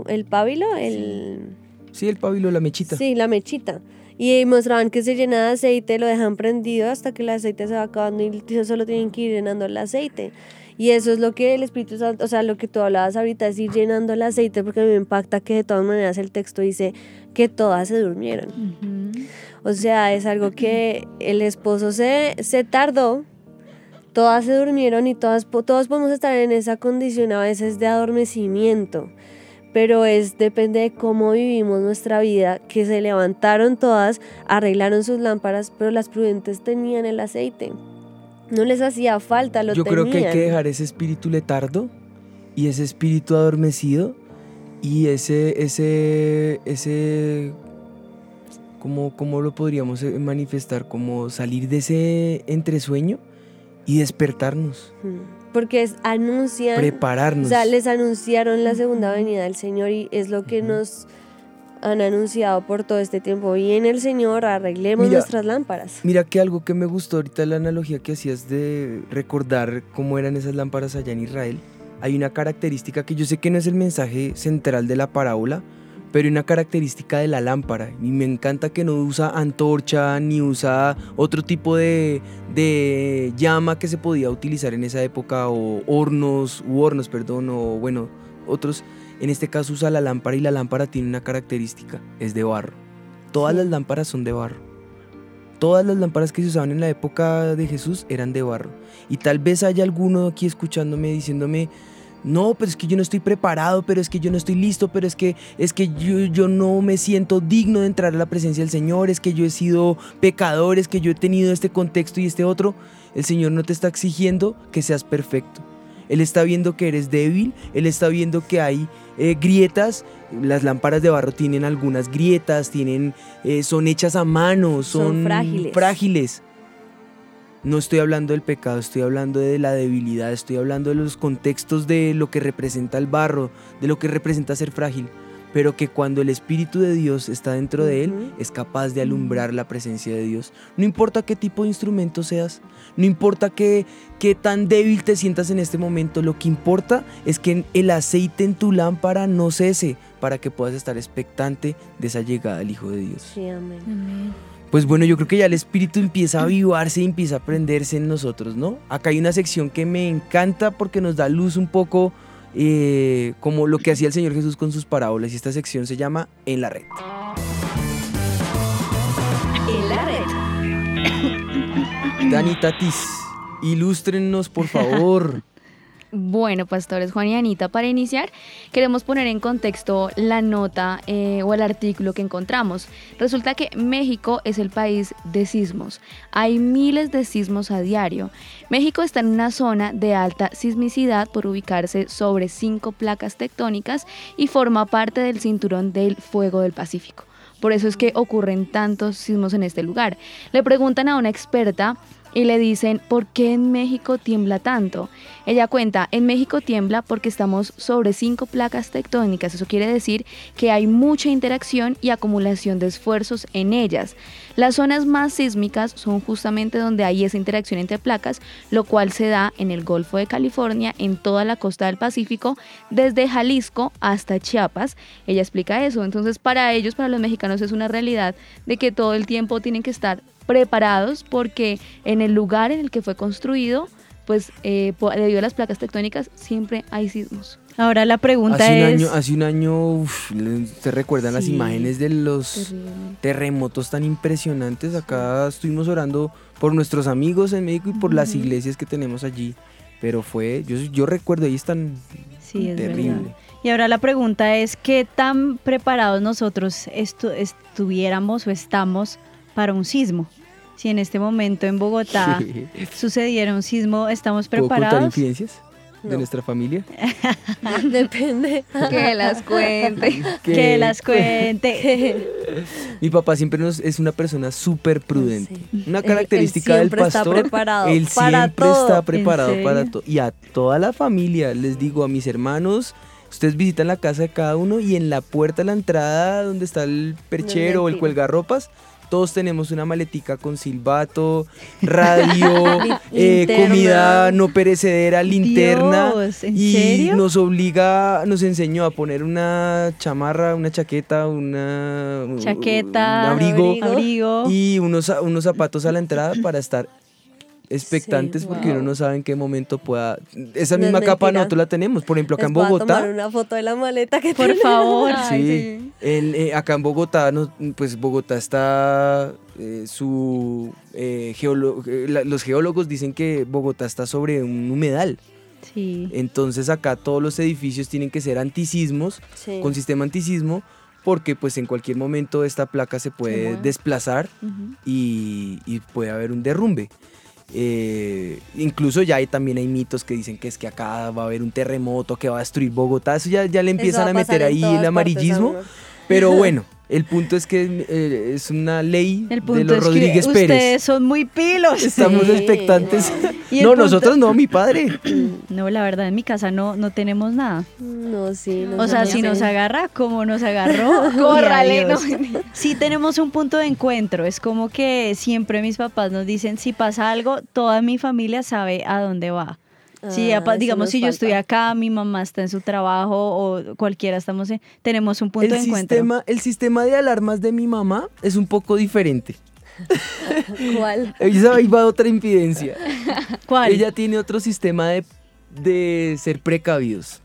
el pábilo, el... Sí, el pabilo, la mechita. Sí, la mechita. Y mostraban que se llena de aceite, lo dejan prendido hasta que el aceite se va acabando y solo tienen que ir llenando el aceite. Y eso es lo que el Espíritu Santo, o sea, lo que tú hablabas ahorita, es ir llenando el aceite, porque me impacta que de todas maneras el texto dice que todas se durmieron. O sea, es algo que el esposo se, se tardó, todas se durmieron y todas, todos podemos estar en esa condición a veces de adormecimiento, pero es depende de cómo vivimos nuestra vida, que se levantaron todas, arreglaron sus lámparas, pero las prudentes tenían el aceite. No les hacía falta, lo Yo creo que hay tenían. que dejar ese espíritu letardo y ese espíritu adormecido y ese, ese, ese, ¿cómo, cómo lo podríamos eh, manifestar? Como salir de ese entresueño y despertarnos, Mm. Porque es, anuncian, prepararnos. o sea, les anunciaron la segunda venida del Señor y es lo que nos han anunciado por todo este tiempo. Viene el Señor, arreglemos Mira, nuestras lámparas. Mira que algo que me gustó ahorita la analogía que hacías de recordar cómo eran esas lámparas allá en Israel. Hay una característica que yo sé que no es el mensaje central de la parábola, pero hay una característica de la lámpara. Y me encanta que no usa antorcha ni usa otro tipo de, de llama que se podía utilizar en esa época, o hornos, u hornos, perdón, o bueno, otros. En este caso usa la lámpara y la lámpara tiene una característica, es de barro. Todas Sí. las lámparas son de barro. Todas las lámparas que se usaban en la época de Jesús eran de barro. Y tal vez haya alguno aquí escuchándome diciéndome, no, pero es que yo no estoy preparado, pero es que yo no estoy listo, pero es que, es que yo, yo no me siento digno de entrar a la presencia del Señor, es que yo he sido pecador, es que yo he tenido este contexto y este otro. El Señor no te está exigiendo que seas perfecto. Él está viendo que eres débil, Él está viendo que hay eh, grietas. Las lámparas de barro tienen algunas grietas, tienen, eh, son hechas a mano, son, Son frágiles. frágiles. No estoy hablando del pecado, estoy hablando de la debilidad, estoy hablando de los contextos de lo que representa el barro, de lo que representa ser frágil, pero que cuando el Espíritu de Dios está dentro de él, es capaz de alumbrar la presencia de Dios. No importa qué tipo de instrumento seas, no importa qué, qué tan débil te sientas en este momento, lo que importa es que el aceite en tu lámpara no cese para que puedas estar expectante de esa llegada del Hijo de Dios. Sí, amén. Pues bueno, yo creo que ya el espíritu empieza a avivarse y empieza a prenderse en nosotros, ¿no? Acá hay una sección que me encanta porque nos da luz un poco eh, como lo que hacía el Señor Jesús con sus parábolas y esta sección se llama En la red. En la red. Dani Tatis, ilústrenos por favor. [LAUGHS] Bueno, pastores Juan y Anita, para iniciar, queremos poner en contexto la nota eh, o el artículo que encontramos. Resulta que México es el país de sismos. Hay miles de sismos a diario. México está en una zona de alta sismicidad por ubicarse sobre cinco placas tectónicas y forma parte del cinturón del fuego del Pacífico. Por eso es que ocurren tantos sismos en este lugar. Le preguntan a una experta y le dicen, ¿por qué en México tiembla tanto? Ella cuenta, en México tiembla porque estamos sobre cinco placas tectónicas. Eso quiere decir que hay mucha interacción y acumulación de esfuerzos en ellas. Las zonas más sísmicas son justamente donde hay esa interacción entre placas, lo cual se da en el Golfo de California, en toda la costa del Pacífico, desde Jalisco hasta Chiapas. Ella explica eso. Entonces, para ellos, para los mexicanos, es una realidad de que todo el tiempo tienen que estar preparados porque en el lugar en el que fue construido, pues eh, debido a las placas tectónicas, siempre hay sismos. Ahora la pregunta Hace un es... año, hace un año, uf, ¿te recuerdan las Sí. imágenes de los Terriblemente. terremotos tan impresionantes? Acá estuvimos orando por nuestros amigos en México y por las iglesias que tenemos allí. Pero fue, yo, yo recuerdo, ahí están Sí, es terrible. verdad. Y ahora la pregunta es, ¿qué tan preparados nosotros estu- estuviéramos o estamos para un sismo? Si en este momento en Bogotá [LAUGHS] sucediera un sismo, ¿estamos ¿Puedo contar preparados? infidencias? de No. nuestra familia? [LAUGHS] Depende. Que las cuente. [LAUGHS] Que las cuente. Mi papá siempre nos, es una persona súper prudente. Sí. Una Él- característica él del siempre está pastor. preparado él para siempre todo. está ¿En preparado para todo. Y a toda la familia, les digo, a mis hermanos, ustedes visitan la casa de cada uno y en la puerta de la entrada, donde está el perchero o el cuelgarropas, todos tenemos una maletica con silbato, [LAUGHS] radio, eh, comida no perecedera, linterna. Dios, ¿en y serio? nos obliga, nos enseñó a poner una chamarra, una chaqueta, una un Chaqueta, abrigo, abrigo. y unos, unos zapatos a la entrada para estar expectantes Sí, porque wow. uno no sabe en qué momento pueda. Esa No es misma capa nosotros la tenemos. Por ejemplo, acá Les en Bogotá. tomar una foto de la maleta que Por tenemos. favor. Sí, en, eh, acá en Bogotá, no- pues Bogotá está eh, su eh, geolo- eh, la- los geólogos dicen que Bogotá está sobre un humedal. Sí. Entonces acá todos los edificios tienen que ser antisismos, Sí. con sistema antisismo, porque pues en cualquier momento esta placa se puede desplazar y, y puede haber un derrumbe. Eh, incluso ya hay, también hay mitos que dicen que es que acá va a haber un terremoto que va a destruir Bogotá. Eso ya, ya le empiezan a pasar meter ahí el amarillismo. Pero [LAUGHS] bueno, el punto es que eh, es una ley El de punto los es Rodríguez que Pérez. ustedes son muy pilos. Estamos Sí, expectantes. [LAUGHS] [LAUGHS] No, punto- nosotros no, mi padre. [CLEARS THROAT] No, la verdad, en mi casa no, no tenemos nada. No, sí. O sea, si nos agarra, como nos agarró, Córrale, no. Sí tenemos un punto de encuentro. Es como que siempre mis papás nos dicen, si pasa algo, toda mi familia sabe a dónde va. Si, Ah, digamos, si yo estoy acá, mi mamá está en su trabajo o cualquiera estamos en, tenemos un punto El de encuentro. sistema, el sistema de alarmas de mi mamá es un poco diferente. [LAUGHS] ¿Cuál? Esa- Ahí va otra impidencia. ¿Cuál? Ella tiene otro sistema de, de ser precavidos.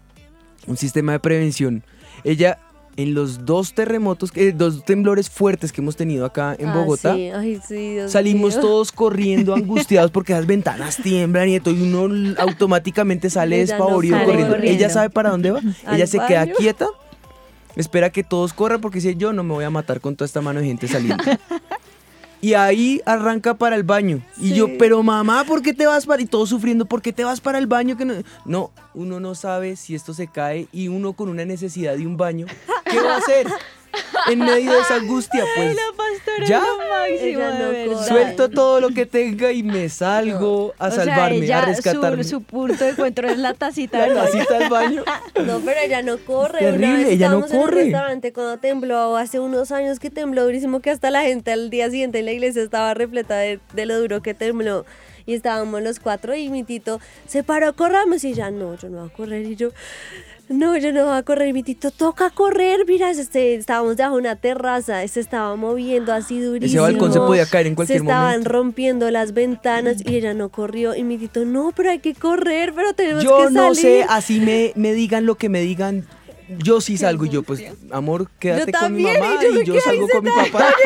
Un sistema de prevención. Ella, en los dos terremotos, eh, dos temblores fuertes que hemos tenido acá en Ah, Bogotá, sí. Ay, sí, Dios salimos todos corriendo, [LAUGHS] angustiados, porque las ventanas tiemblan y todo, y uno automáticamente sale Ella no despavorido sale corriendo. corriendo. Ella sabe para dónde va. [LAUGHS] Ella se queda quieta, espera que todos corran, porque si yo no me voy a matar con toda esta mano de gente saliendo. [LAUGHS] Y ahí arranca para el baño. Y yo, pero mamá, ¿por qué te vas para...? Y todos sufriendo, ¿por qué te vas para el baño? Que no... no, uno no sabe si esto se cae y uno con una necesidad de un baño, ¿qué va a hacer? En medio de esa angustia, pues... ¿Ya? Ella no corre. Suelto todo lo que tenga y me salgo a O sea, salvarme, ella, a rescatarme. Su, su punto de encuentro es la tacita del La baño. tacita al baño. [LAUGHS] No, pero ella no corre. Terrible, Una vez ella no estábamos en corre. un restaurante cuando tembló, hace unos años que tembló durísimo, que hasta la gente al día siguiente en la iglesia estaba repleta de, de lo duro que tembló. Y estábamos los cuatro y mi tito se paró, corramos. Y ya, no, yo no voy a correr. Y yo, no, yo no voy a correr. Mi tito, toca correr. Mira, este, estábamos debajo de una terraza, se estaba moviendo así durísimo. balcón se podía caer en cualquier Se estaban momento. rompiendo las ventanas y ella no corrió. Y mi tito, no, pero hay que correr, pero tenemos Yo que no salir. sé, así me, me digan lo que me digan. Yo sí salgo y yo, pues, amor, quédate con mi mamá y yo y yo salgo con mi papá. [LAUGHS]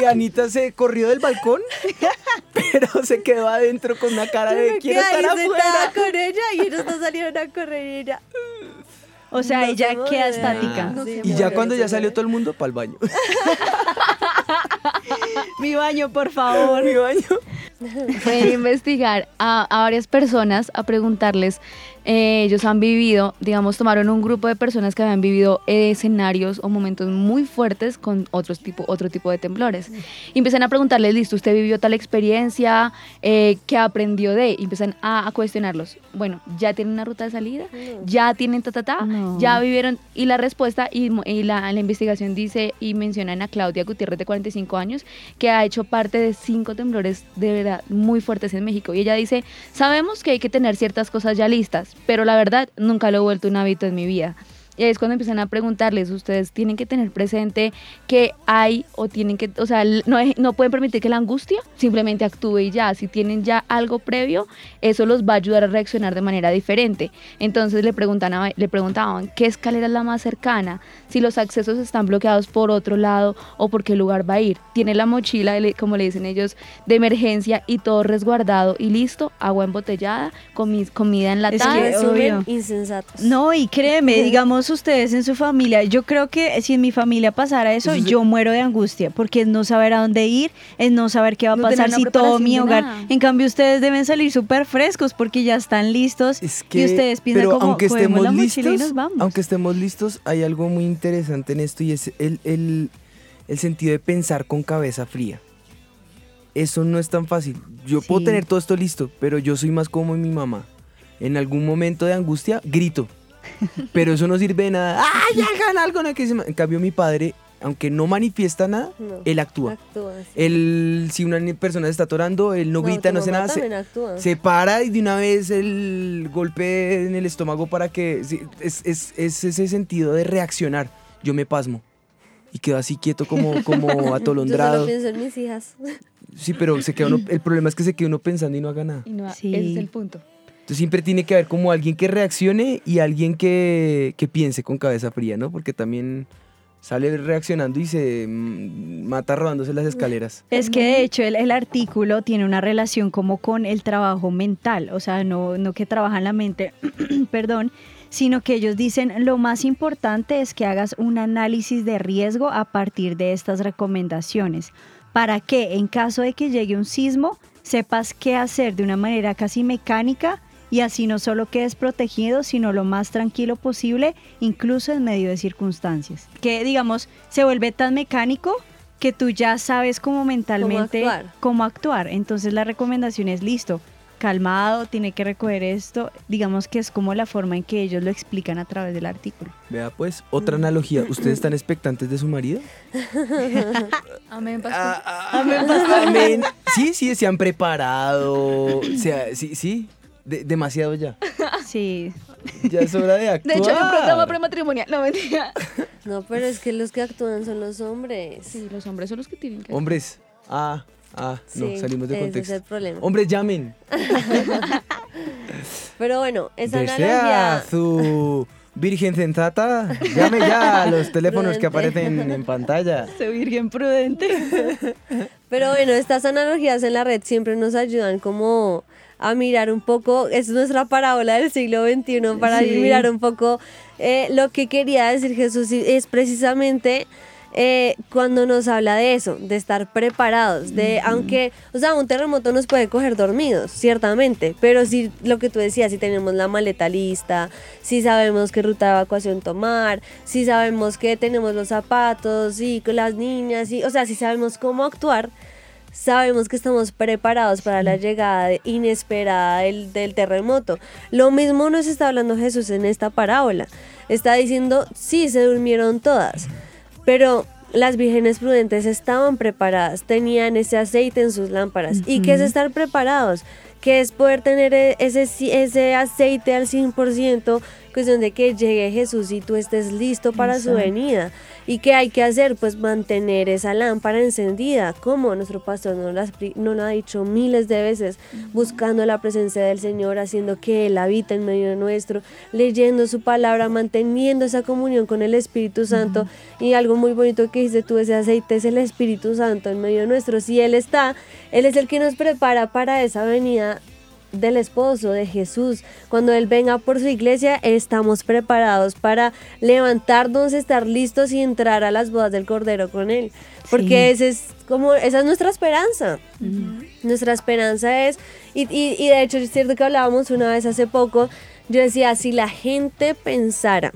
Y, y Anita se corrió del balcón, [LAUGHS] pero [LAUGHS] se quedó adentro con una cara de quiero estar sentada afuera. con ella y ellos dos salieron a correr y ella. O sea, No ella se queda estática. No se Y ya cuando ya salió todo el mundo, para el baño. [LAUGHS] Mi baño, por favor. Mi baño. Pueden investigar a, a varias personas, a preguntarles, eh, ellos han vivido, digamos, tomaron un grupo de personas que habían vivido eh, escenarios o momentos muy fuertes con otros tipo, otro tipo de temblores. Y empiezan a preguntarles, listo, usted vivió tal experiencia, eh, ¿qué aprendió de? Y empiezan a, a cuestionarlos. Bueno, ¿ya tienen una ruta de salida? ¿Ya tienen ta, ta, ta? No. ¿Ya vivieron? Y la respuesta, y la, la investigación dice, y mencionan a Claudia Gutiérrez de 45 años, que ha hecho parte de cinco temblores de verdad muy fuertes en México. Y ella dice, sabemos que hay que tener ciertas cosas ya listas, pero la verdad nunca lo he vuelto un hábito en mi vida. Y ahí es cuando empiezan a preguntarles, ustedes tienen que tener presente que hay o tienen que, o sea, no, no pueden permitir que la angustia simplemente actúe y ya. Si tienen ya algo previo, eso los va a ayudar a reaccionar de manera diferente. Entonces le, preguntan a- le preguntaban, ¿qué escalera es la más cercana? Si los accesos están bloqueados por otro lado o por qué lugar va a ir. Tiene la mochila, como le dicen ellos, de emergencia y todo resguardado y listo, agua embotellada, comi- comida enlatada. que- Resumen, obvio. insensatos. No, y créeme, digamos, todos ustedes en su familia, yo creo que si en mi familia pasara eso, Eso es- yo muero de angustia, porque es no saber a dónde ir, es no saber qué va a No pasar si todo mi hogar. nada. En cambio, ustedes deben salir súper frescos porque ya están listos Es y que, ustedes piensan pero como, aunque "Cogemos estemos la y listos, nos vamos". aunque estemos listos, hay algo muy interesante en esto y es el, el- el sentido de pensar con cabeza fría. Eso no es tan fácil. Yo puedo tener todo esto listo, pero yo soy más como mi mamá. En algún momento de angustia, grito. Pero eso no sirve de nada. ¡Ay, hagan algo! No, que se ma-". En cambio, mi padre, aunque no manifiesta nada, No. él actúa. Actúa, sí. Él, si una persona se está atorando, él no, grita, tu no hace nada. se- también actúa. se para y de una vez el golpe en el estómago para que... es, es- es ese sentido de reaccionar. Yo me pasmo. Y quedo así quieto como, como [LAUGHS] Yo solo atolondrado. pienso en mis hijas. Sí, pero se queda uno- el problema es que se queda uno pensando y no haga nada. Y no, Sí. ese es el punto. Entonces siempre tiene que haber como alguien que reaccione y alguien que, que piense con cabeza fría, ¿no? Porque también sale reaccionando y se mm, mata rodándose las escaleras. Es que de hecho el, el artículo tiene una relación como con el trabajo mental, o sea, no, no que trabajan la mente, [CLEARS THROAT] perdón, sino que ellos dicen lo más importante es que hagas un análisis de riesgo a partir de estas recomendaciones, para que en caso de que llegue un sismo sepas qué hacer de una manera casi mecánica y así no solo quedes protegido, sino lo más tranquilo posible, incluso en medio de circunstancias. Que digamos, se vuelve tan mecánico que tú ya sabes cómo mentalmente actuar. cómo actuar. Entonces la recomendación es listo, calmado, tiene que recoger esto. Digamos que es como la forma en que ellos lo explican a través del artículo. Vea pues, otra analogía. ¿Ustedes están expectantes de su marido? [LAUGHS] Amén, pastor. Amén. Sí, sí, se han preparado. O sea, sí, sí. De- demasiado ya. [LAUGHS] Sí, Ya es hora de actuar. De hecho, hay un programa prematrimonial. No, mentira. [LAUGHS] No, pero es que los que actúan son los hombres. Sí, los hombres son los que tienen que... Hombres. Ah, ah, no, Sí, salimos de ese contexto. es el problema. Hombres, llamen. [LAUGHS] Pero bueno, esa Desea analogía... su virgen sensata. Llame ya a los teléfonos que aparecen en pantalla. Soy virgen prudente. Pero bueno, estas analogías en la red siempre nos ayudan como a mirar un poco, es nuestra parábola del siglo XXI para Sí. mirar un poco eh, lo que quería decir Jesús es precisamente eh, cuando nos habla de eso, de estar preparados, de aunque, o sea, un terremoto nos puede coger dormidos, ciertamente, pero si lo que tú decías, si tenemos la maleta lista, si sabemos qué ruta de evacuación tomar, si sabemos que tenemos los zapatos y con las niñas, y, o sea, si sabemos cómo actuar, sabemos que estamos preparados para la llegada inesperada del, del terremoto. Lo mismo nos está hablando Jesús en esta parábola. Está diciendo, sí, se durmieron todas, pero las vírgenes prudentes estaban preparadas, tenían ese aceite en sus lámparas. ¿Y qué es estar preparados? Que es poder tener e- ese, ese aceite al 100%, cuestión de que llegue Jesús y tú estés listo para su venida. ¿Y qué hay que hacer? Pues mantener esa lámpara encendida, como nuestro pastor nos lo, ha expli- nos lo ha dicho miles de veces, buscando la presencia del Señor, haciendo que Él habita en medio nuestro, leyendo su palabra, manteniendo esa comunión con el Espíritu Santo. Y algo muy bonito que dice tú, ese aceite es el Espíritu Santo en medio nuestro. Si Él está, Él es el que nos prepara para esa venida del esposo de Jesús. Cuando Él venga por su iglesia, estamos preparados para levantarnos, estar listos y entrar a las bodas del Cordero con Él. Porque ese es como, esa es nuestra esperanza. Nuestra esperanza es, y, y, y de hecho es cierto que hablábamos una vez hace poco, yo decía, si la gente pensara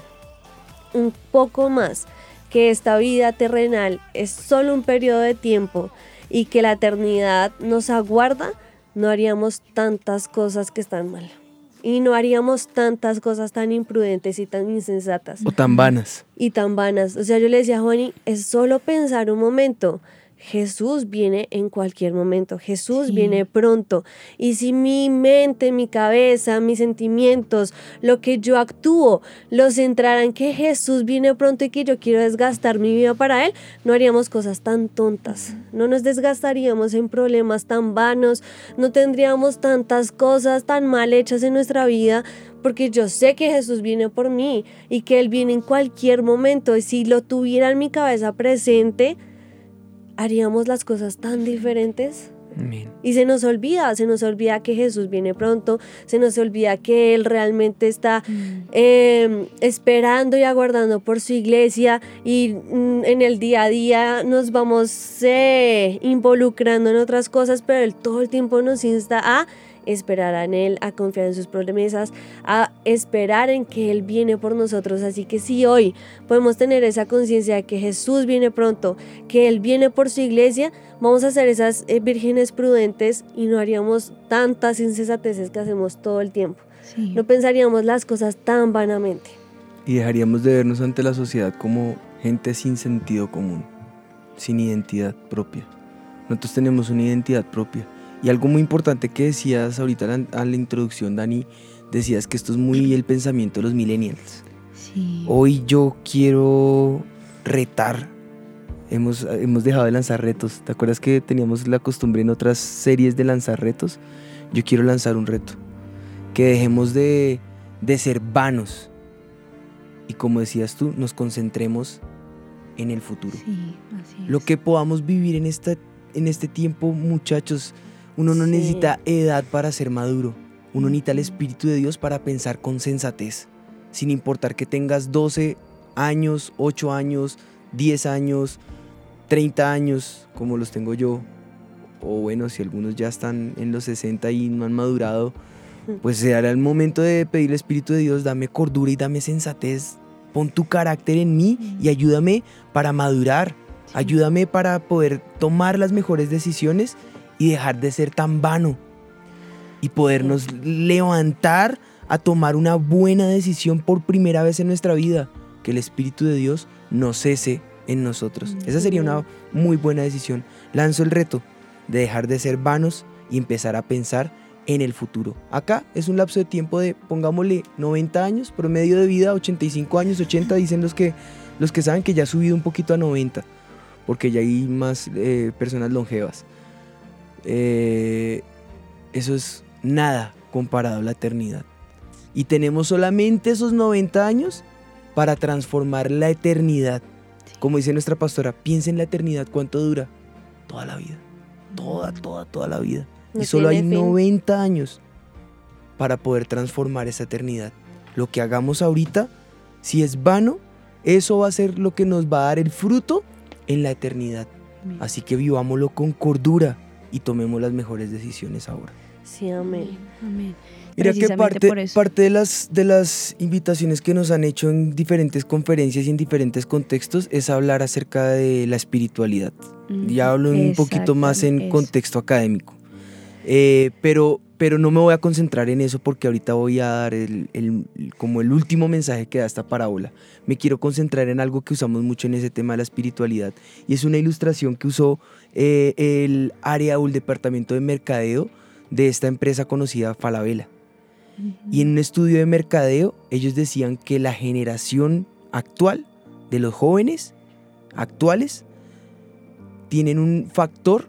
un poco más que esta vida terrenal es solo un periodo de tiempo y que la eternidad nos aguarda, no haríamos tantas cosas que están mal. Y no haríamos tantas cosas tan imprudentes y tan insensatas O tan vanas. y tan vanas. O sea, yo le decía a Juani, es solo pensar un momento. Jesús viene en cualquier momento, Jesús Sí. viene pronto. Y si mi mente, mi cabeza, mis sentimientos, lo que yo actúo, los centraran que Jesús viene pronto y que yo quiero desgastar mi vida para Él, no haríamos cosas tan tontas. No nos desgastaríamos en problemas tan vanos, no tendríamos tantas cosas tan mal hechas en nuestra vida, porque yo sé que Jesús viene por mí y que Él viene en cualquier momento. Y si lo tuviera en mi cabeza presente, haríamos las cosas tan diferentes. Amén. Y se nos olvida, se nos olvida que Jesús viene pronto, se nos olvida que Él realmente está eh, esperando y aguardando por su iglesia y mm, en el día a día nos vamos eh, involucrando en otras cosas, pero Él todo el tiempo nos insta a esperar en Él, a confiar en sus promesas, a esperar en que Él viene por nosotros. Así que si hoy podemos tener esa conciencia de que Jesús viene pronto, que Él viene por su iglesia, vamos a ser esas eh, vírgenes prudentes y no haríamos tantas insensateces que hacemos todo el tiempo. Sí. No pensaríamos las cosas tan vanamente. Y dejaríamos de vernos ante la sociedad como gente sin sentido común, sin identidad propia. Nosotros tenemos una identidad propia. Y algo muy importante que decías ahorita a la, a la introducción, Dani, decías que esto es muy el pensamiento de los millennials. Sí. Hoy yo quiero retar. Hemos, hemos dejado de lanzar retos. ¿Te acuerdas que teníamos la costumbre en otras series de lanzar retos? Yo quiero lanzar un reto. Que dejemos de, de ser vanos. Y como decías tú, nos concentremos en el futuro. Sí, así Lo es. que podamos vivir en, esta, en este tiempo, muchachos, uno no Sí. necesita edad para ser maduro. Uno necesita el Espíritu de Dios para pensar con sensatez. Sin importar que tengas 12 años, 8 años, 10 años, 30 años, como los tengo yo. O bueno, si algunos ya están en los 60 y no han madurado, [LAUGHS] pues será el momento de pedir al Espíritu de Dios, dame cordura y dame sensatez. Pon tu carácter en mí y ayúdame para madurar. Ayúdame para poder tomar las mejores decisiones y dejar de ser tan vano. Y podernos levantar a tomar una buena decisión por primera vez en nuestra vida. Que el Espíritu de Dios no cese en nosotros. Esa sería una muy buena decisión. Lanzo el reto de dejar de ser vanos y empezar a pensar en el futuro. Acá es un lapso de tiempo de, pongámosle, 90 años, promedio de vida, 85 años, 80, dicen los que, los que saben que ya ha subido un poquito a 90, porque ya hay más eh, personas longevas. Eh, eso es nada comparado a la eternidad. Y tenemos solamente esos 90 años para transformar la eternidad. Como dice nuestra pastora, piensa en la eternidad, ¿cuánto dura? Toda la vida. Toda, toda, toda la vida. No y solo hay fin. 90 años para poder transformar esa eternidad. Lo que hagamos ahorita, si es vano, eso va a ser lo que nos va a dar el fruto en la eternidad. Así que vivámoslo con cordura y tomemos las mejores decisiones ahora. Sí, amén. Amén. Mira que parte, parte de, las, de las invitaciones que nos han hecho en diferentes conferencias y en diferentes contextos es hablar acerca de la espiritualidad. Ya hablo un poquito más en eso. contexto académico. Eh, pero, pero no me voy a concentrar en eso porque ahorita voy a dar el, el- como el último mensaje que da esta parábola. Me quiero concentrar en algo que usamos mucho en ese tema de la espiritualidad. Y es una ilustración que usó eh, el área o el departamento de mercadeo de esta empresa conocida Falabella. Y en un estudio de mercadeo, ellos decían que la generación actual de los jóvenes actuales tienen un factor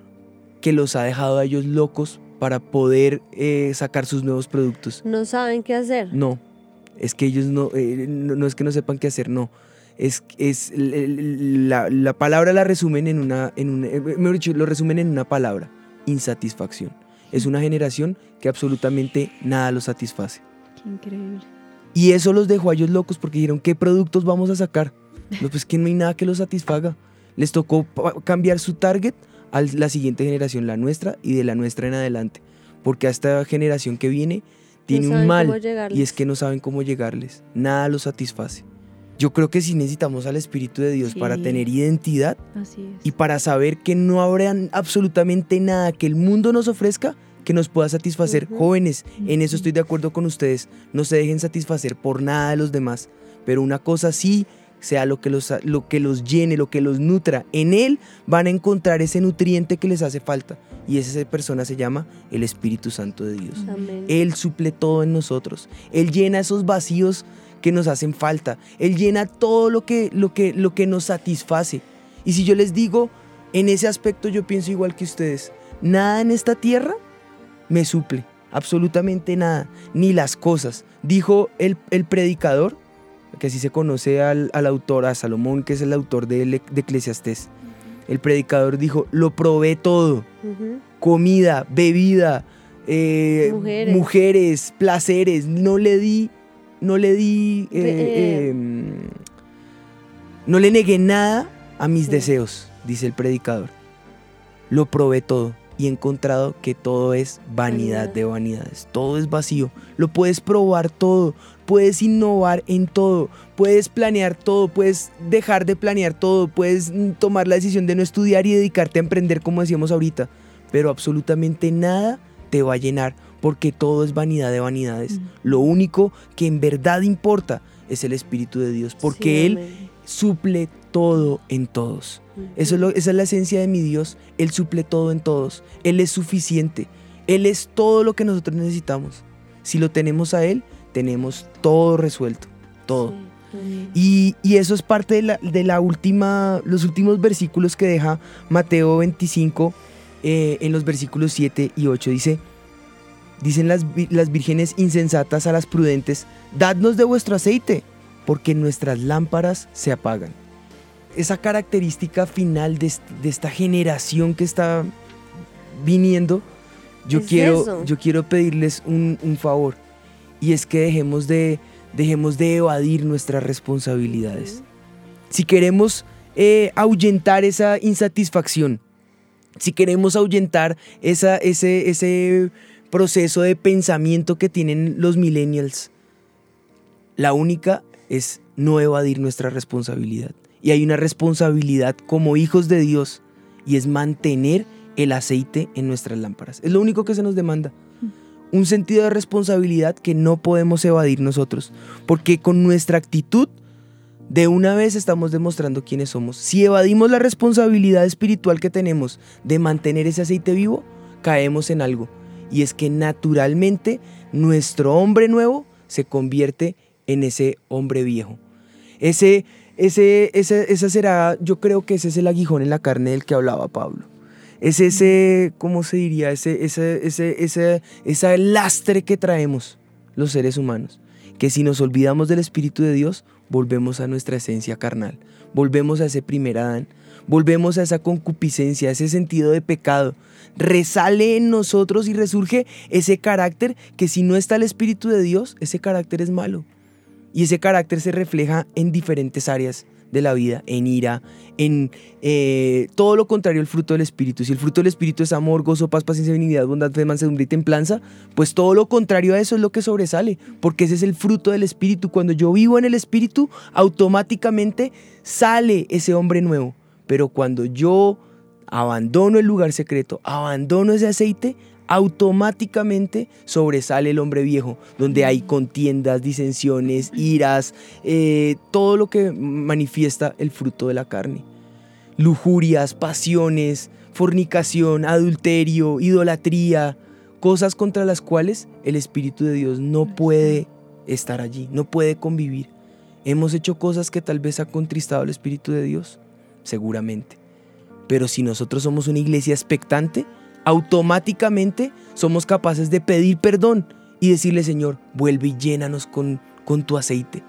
que los ha dejado a ellos locos para poder eh, sacar sus nuevos productos. No saben qué hacer. No, es que ellos no, eh, no, no es que no sepan qué hacer, no. Es, es la, la palabra la resumen en una, en un, eh, mejor dicho, lo resumen en una palabra, insatisfacción. Es una generación que absolutamente nada los satisface. Qué increíble. Y eso los dejó a ellos locos porque dijeron, ¿qué productos vamos a sacar? No, pues que no hay nada que los satisfaga. Les tocó cambiar su target a la siguiente generación, la nuestra y de la nuestra en adelante. Porque a esta generación que viene tiene saben un mal y es que no saben cómo llegarles. Nada los satisface. Yo creo que sí necesitamos al Espíritu de Dios para tener identidad Así es. y para saber que no habrá absolutamente nada que el mundo nos ofrezca que nos pueda satisfacer. Jóvenes, en eso estoy de acuerdo con ustedes. No se dejen satisfacer por nada de los demás. Pero una cosa sí, sea lo que los, lo que los llene, lo que los nutra. En Él van a encontrar ese nutriente que les hace falta. Y esa persona se llama el Espíritu Santo de Dios. Amén. Él suple todo en nosotros. Él llena esos vacíos que nos hacen falta. Él llena todo lo que, lo que, lo que nos satisface. Y si yo les digo, en ese aspecto yo pienso igual que ustedes. Nada en esta tierra me suple. Absolutamente nada. Ni las cosas. Dijo el, el predicador, que así se conoce al, al autor, a Salomón, que es el autor de, de Eclesiastés. El predicador dijo, lo probé todo. Comida, bebida, eh, Mujeres. mujeres, placeres. No le di, no le di, eh, eh, no le negué nada a mis Sí. deseos, dice el predicador. Lo probé todo y he encontrado que todo es Vanidad. de vanidades. Todo es vacío. Lo puedes probar todo. Puedes innovar en todo. Puedes planear todo. Puedes dejar de planear todo. Puedes mm, tomar la decisión de no estudiar y dedicarte a emprender como decíamos ahorita. Pero absolutamente nada te va a llenar porque todo es vanidad de vanidades. Lo único que en verdad importa es el Espíritu de Dios porque Sí, Él amén. suple todo en todos. Eso es lo- esa es la esencia de mi Dios. Él suple todo en todos. Él es suficiente. Él es todo lo que nosotros necesitamos. Si lo tenemos a Él, tenemos todo resuelto. Todo. Sí. Y, y eso es parte de la, de la última, los últimos versículos que deja Mateo 25 eh, en los versículos 7 y 8. Dice, dicen las, las vírgenes insensatas a las prudentes, dadnos de vuestro aceite, porque nuestras lámparas se apagan. Esa característica final de, de esta generación que está viniendo, yo, Es quiero, eso. yo quiero pedirles un, un favor, y es que dejemos de, dejemos de evadir nuestras responsabilidades. Si queremos eh, ahuyentar esa insatisfacción, si queremos ahuyentar esa, ese, ese proceso de pensamiento que tienen los millennials, la única es no evadir nuestra responsabilidad. Y hay una responsabilidad como hijos de Dios y es mantener el aceite en nuestras lámparas. Es lo único que se nos demanda. Un sentido de responsabilidad que no podemos evadir nosotros, porque con nuestra actitud de una vez estamos demostrando quiénes somos. Si evadimos la responsabilidad espiritual que tenemos de mantener ese aceite vivo, caemos en algo. Y es que naturalmente nuestro hombre nuevo se convierte en ese hombre viejo. Ese, ese, ese, esa será, yo creo que ese es el aguijón en la carne del que hablaba Pablo. Es ese, ¿cómo se diría? Ese, ese, ese, ese, ese lastre que traemos los seres humanos. Que si nos olvidamos del Espíritu de Dios, volvemos a nuestra esencia carnal. Volvemos a ese primer Adán. Volvemos a esa concupiscencia, a ese sentido de pecado. Resale en nosotros y resurge ese carácter que si no está el Espíritu de Dios, ese carácter es malo. Y ese carácter se refleja en diferentes áreas de la vida, en ira, en eh, todo lo contrario al fruto del Espíritu. Si el fruto del Espíritu es amor, gozo, paz, paciencia, benignidad, bondad, fe, mansedumbre y templanza, pues todo lo contrario a eso es lo que sobresale, porque ese es el fruto del Espíritu. Cuando yo vivo en el Espíritu, automáticamente sale ese hombre nuevo. Pero cuando yo abandono el lugar secreto, abandono ese aceite, automáticamente sobresale el hombre viejo, donde hay contiendas, disensiones, iras, eh, todo lo que manifiesta el fruto de la carne. Lujurias, pasiones, fornicación, adulterio, idolatría, cosas contra las cuales el Espíritu de Dios no puede estar allí, no puede convivir. ¿Hemos hecho cosas que tal vez ha contristado al Espíritu de Dios? Seguramente. Pero si nosotros somos una iglesia expectante, automáticamente somos capaces de pedir perdón y decirle, Señor, vuelve y llénanos con, con tu aceite.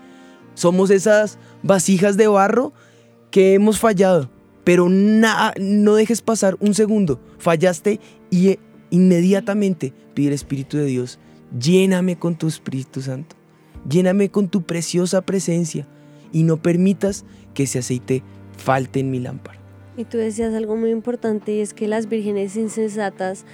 Somos esas vasijas de barro que hemos fallado, pero no dejes pasar un segundo. Fallaste y eh, inmediatamente pide el Espíritu de Dios, lléname con tu Espíritu Santo, lléname con tu preciosa presencia y no permitas que ese aceite falte en mi lámpara. Y tú decías algo muy importante y es que las vírgenes insensatas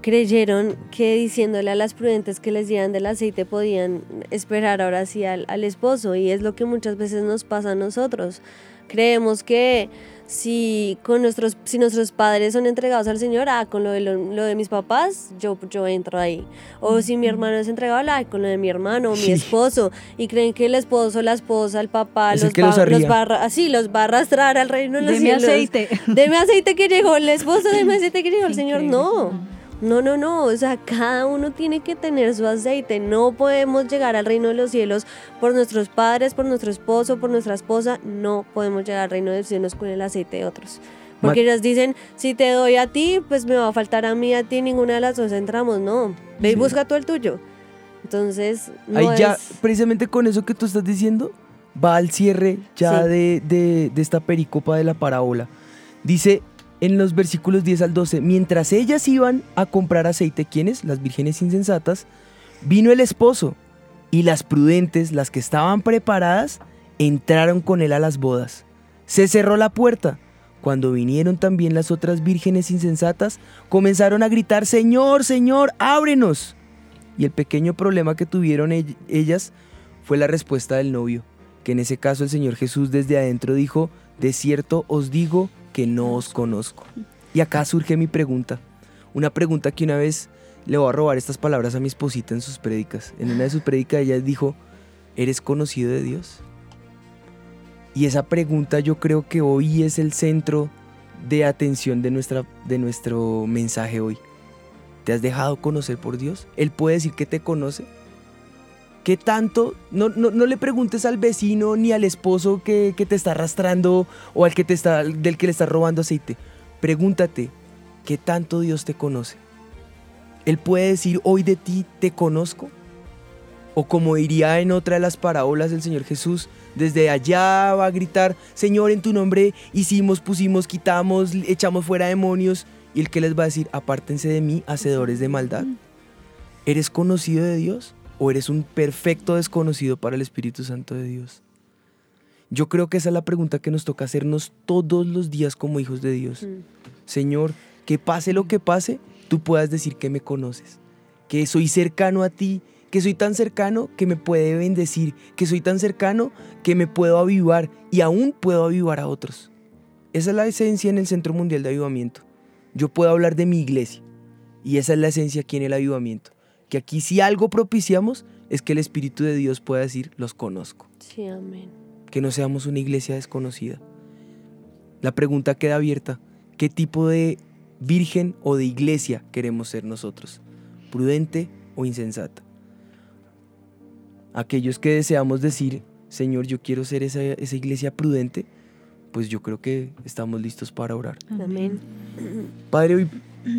creyeron que diciéndole a las prudentes que les dieran del aceite podían esperar ahora sí al, al esposo y es lo que muchas veces nos pasa a nosotros. Creemos que si con nuestros si nuestros padres son entregados al Señor, ah, con lo de, lo, lo de mis papás, yo, yo entro ahí. O si mi hermano es entregado, ah, con lo de mi hermano o mi esposo. Y creen que el esposo, la esposa, el papá, Es el los, que los va, los va así, los va a arrastrar al reino de los Deme cielos. aceite. Deme aceite que llegó el esposo, deme aceite que llegó el Señor. No, no, no, no. O sea, cada uno tiene que tener su aceite. No podemos llegar al reino de los cielos por nuestros padres, por nuestro esposo, por nuestra esposa. No podemos llegar al reino de los cielos con el aceite de otros. Porque ellos dicen, si te doy a ti, pues me va a faltar a mí, a ti, ninguna de las dos entramos. No, ve y Sí. busca tú el tuyo. Entonces, no Ahí ya, precisamente con eso que tú estás diciendo, va al cierre ya Sí. de, de- de esta pericopa de la parábola. Dice en los versículos 10 al 12, mientras ellas iban a comprar aceite, ¿quiénes? Las vírgenes insensatas, vino el esposo y las prudentes, las que estaban preparadas, entraron con él a las bodas. Se cerró la puerta. Cuando vinieron también las otras vírgenes insensatas, comenzaron a gritar, Señor, Señor, ábrenos. Y el pequeño problema que tuvieron ell- ellas fue la respuesta del novio, que en ese caso el Señor Jesús desde adentro dijo, de cierto os digo que no os conozco. Y acá surge mi pregunta, una pregunta que una vez le voy a robar estas palabras a mi esposita en sus prédicas. En una de sus prédicas ella dijo, ¿eres conocido de Dios? Y esa pregunta yo creo que hoy es el centro de atención de, nuestra, de nuestro mensaje hoy. ¿Te has dejado conocer por Dios? ¿Él puede decir que te conoce? ¿Qué tanto? No, no, no le preguntes al vecino ni al esposo que, que te está arrastrando o al que te está, del que le está robando aceite. Pregúntate, ¿qué tanto Dios te conoce? Él puede decir hoy de ti, te conozco. O como diría en otra de las parábolas el Señor Jesús, desde allá va a gritar, Señor, en tu nombre hicimos, pusimos, quitamos, echamos fuera demonios. Y el que les va a decir, apártense de mí, hacedores de maldad. ¿Eres conocido de Dios o eres un perfecto desconocido para el Espíritu Santo de Dios? Yo creo que esa es la pregunta que nos toca hacernos todos los días como hijos de Dios. Señor, que pase lo que pase, tú puedas decir que me conoces, que soy cercano a ti, que soy tan cercano que me puede bendecir, que soy tan cercano que me puedo avivar y aún puedo avivar a otros. Esa es la esencia en el Centro Mundial de Avivamiento. Yo puedo hablar de mi iglesia y esa es la esencia aquí en el avivamiento. Que aquí si algo propiciamos es que el Espíritu de Dios pueda decir, los conozco. Sí, amén. Que no seamos una iglesia desconocida. La pregunta queda abierta. ¿Qué tipo de virgen o de iglesia queremos ser nosotros? ¿Prudente o insensata? Aquellos que deseamos decir, Señor, yo quiero ser esa, esa iglesia prudente, pues yo creo que estamos listos para orar. Amén. Padre, hoy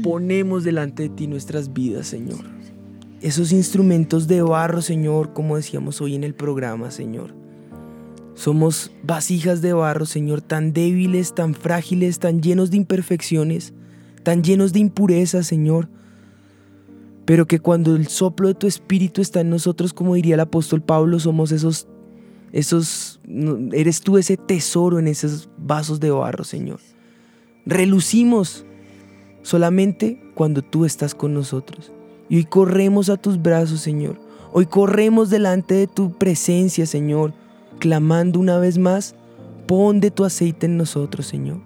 ponemos delante de ti nuestras vidas, Señor. Esos instrumentos de barro, Señor, como decíamos hoy en el programa, Señor. Somos vasijas de barro, Señor, tan débiles, tan frágiles, tan llenos de imperfecciones, tan llenos de impurezas, Señor. Pero que cuando el soplo de tu espíritu está en nosotros, como diría el apóstol Pablo, somos esos, esos, eres tú ese tesoro en esos vasos de barro, Señor. Relucimos solamente cuando tú estás con nosotros. Y hoy corremos a tus brazos, Señor. Hoy corremos delante de tu presencia, Señor, clamando una vez más, pon de tu aceite en nosotros, Señor.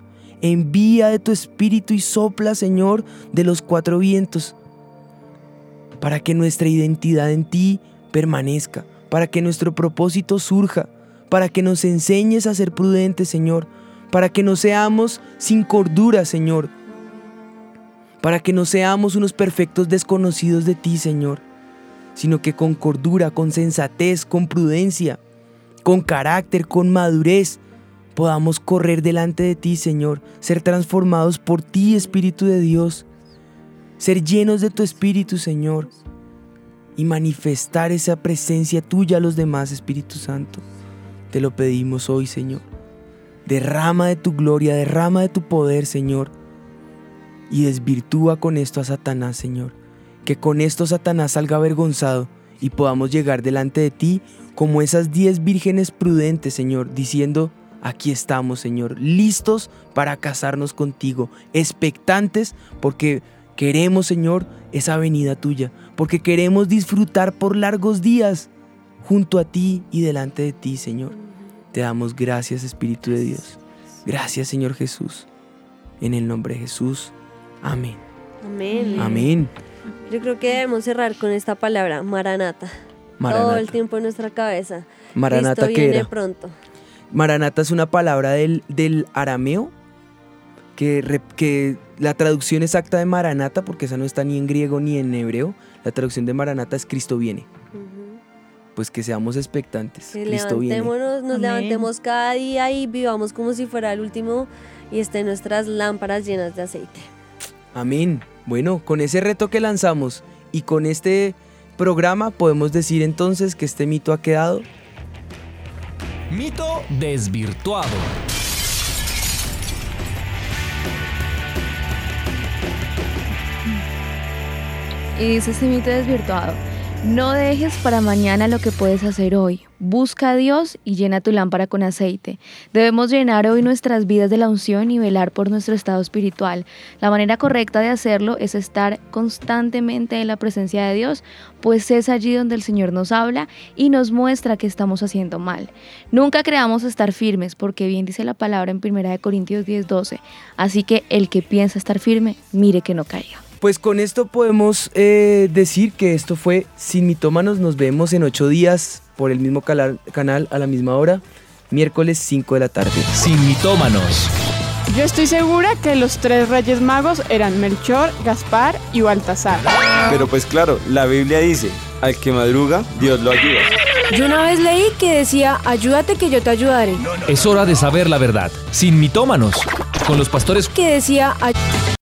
Envía de tu espíritu y sopla, Señor, de los cuatro vientos, para que nuestra identidad en ti permanezca, para que nuestro propósito surja, para que nos enseñes a ser prudentes, Señor, para que no seamos sin cordura, Señor, para que no seamos unos perfectos desconocidos de ti, Señor, sino que con cordura, con sensatez, con prudencia, con carácter, con madurez, podamos correr delante de ti, Señor, ser transformados por ti, Espíritu de Dios, ser llenos de tu Espíritu, Señor, y manifestar esa presencia tuya a los demás, Espíritu Santo. Te lo pedimos hoy, Señor. Derrama de tu gloria, derrama de tu poder, Señor y desvirtúa con esto a Satanás, Señor. Que con esto Satanás salga avergonzado y podamos llegar delante de ti como esas diez vírgenes prudentes, Señor, diciendo, aquí estamos, Señor, listos para casarnos contigo, expectantes porque queremos, Señor, esa venida tuya, porque queremos disfrutar por largos días junto a ti y delante de ti, Señor. Te damos gracias, Espíritu de Dios. Gracias, Señor Jesús. En el nombre de Jesús. Amén. Amén. Amén. Yo creo que debemos cerrar con esta palabra, Maranata. Todo Maranata. el tiempo en nuestra cabeza. Maranata, Cristo ¿qué viene era? pronto. Maranata es una palabra del, del arameo que, re- que la traducción exacta de Maranata, porque esa no está ni en griego ni en hebreo, la traducción de Maranata es Cristo viene. Pues que seamos expectantes. Que Cristo viene. levantémonos, nos Amén. levantemos cada día y vivamos como si fuera el último y estén nuestras lámparas llenas de aceite. Amén. Bueno, con ese reto que lanzamos y con este programa podemos decir entonces que este mito ha quedado. Mito desvirtuado. Es este mito desvirtuado. No dejes para mañana lo que puedes hacer hoy. Busca a Dios y llena tu lámpara con aceite. Debemos llenar hoy nuestras vidas de la unción y velar por nuestro estado espiritual. La manera correcta de hacerlo es estar constantemente en la presencia de Dios, pues es allí donde el Señor nos habla y nos muestra que estamos haciendo mal. Nunca creamos estar firmes, porque bien dice la palabra en 1 Corintios 10:12. Así que el que piensa estar firme, mire que no caiga. Pues con esto podemos eh, decir que esto fue Sin Mitómanos. Nos vemos en ocho días por el mismo canal a la misma hora, miércoles 5 de la tarde. Sin mitómanos. Yo estoy segura que los tres reyes magos eran Melchor, Gaspar y Baltasar. Pero pues claro, la Biblia dice, al que madruga, Dios lo ayuda. Yo una vez leí que decía, ayúdate que yo te ayudaré. Es hora de saber la verdad. Sin mitómanos. Con los pastores Que decía, "Ay-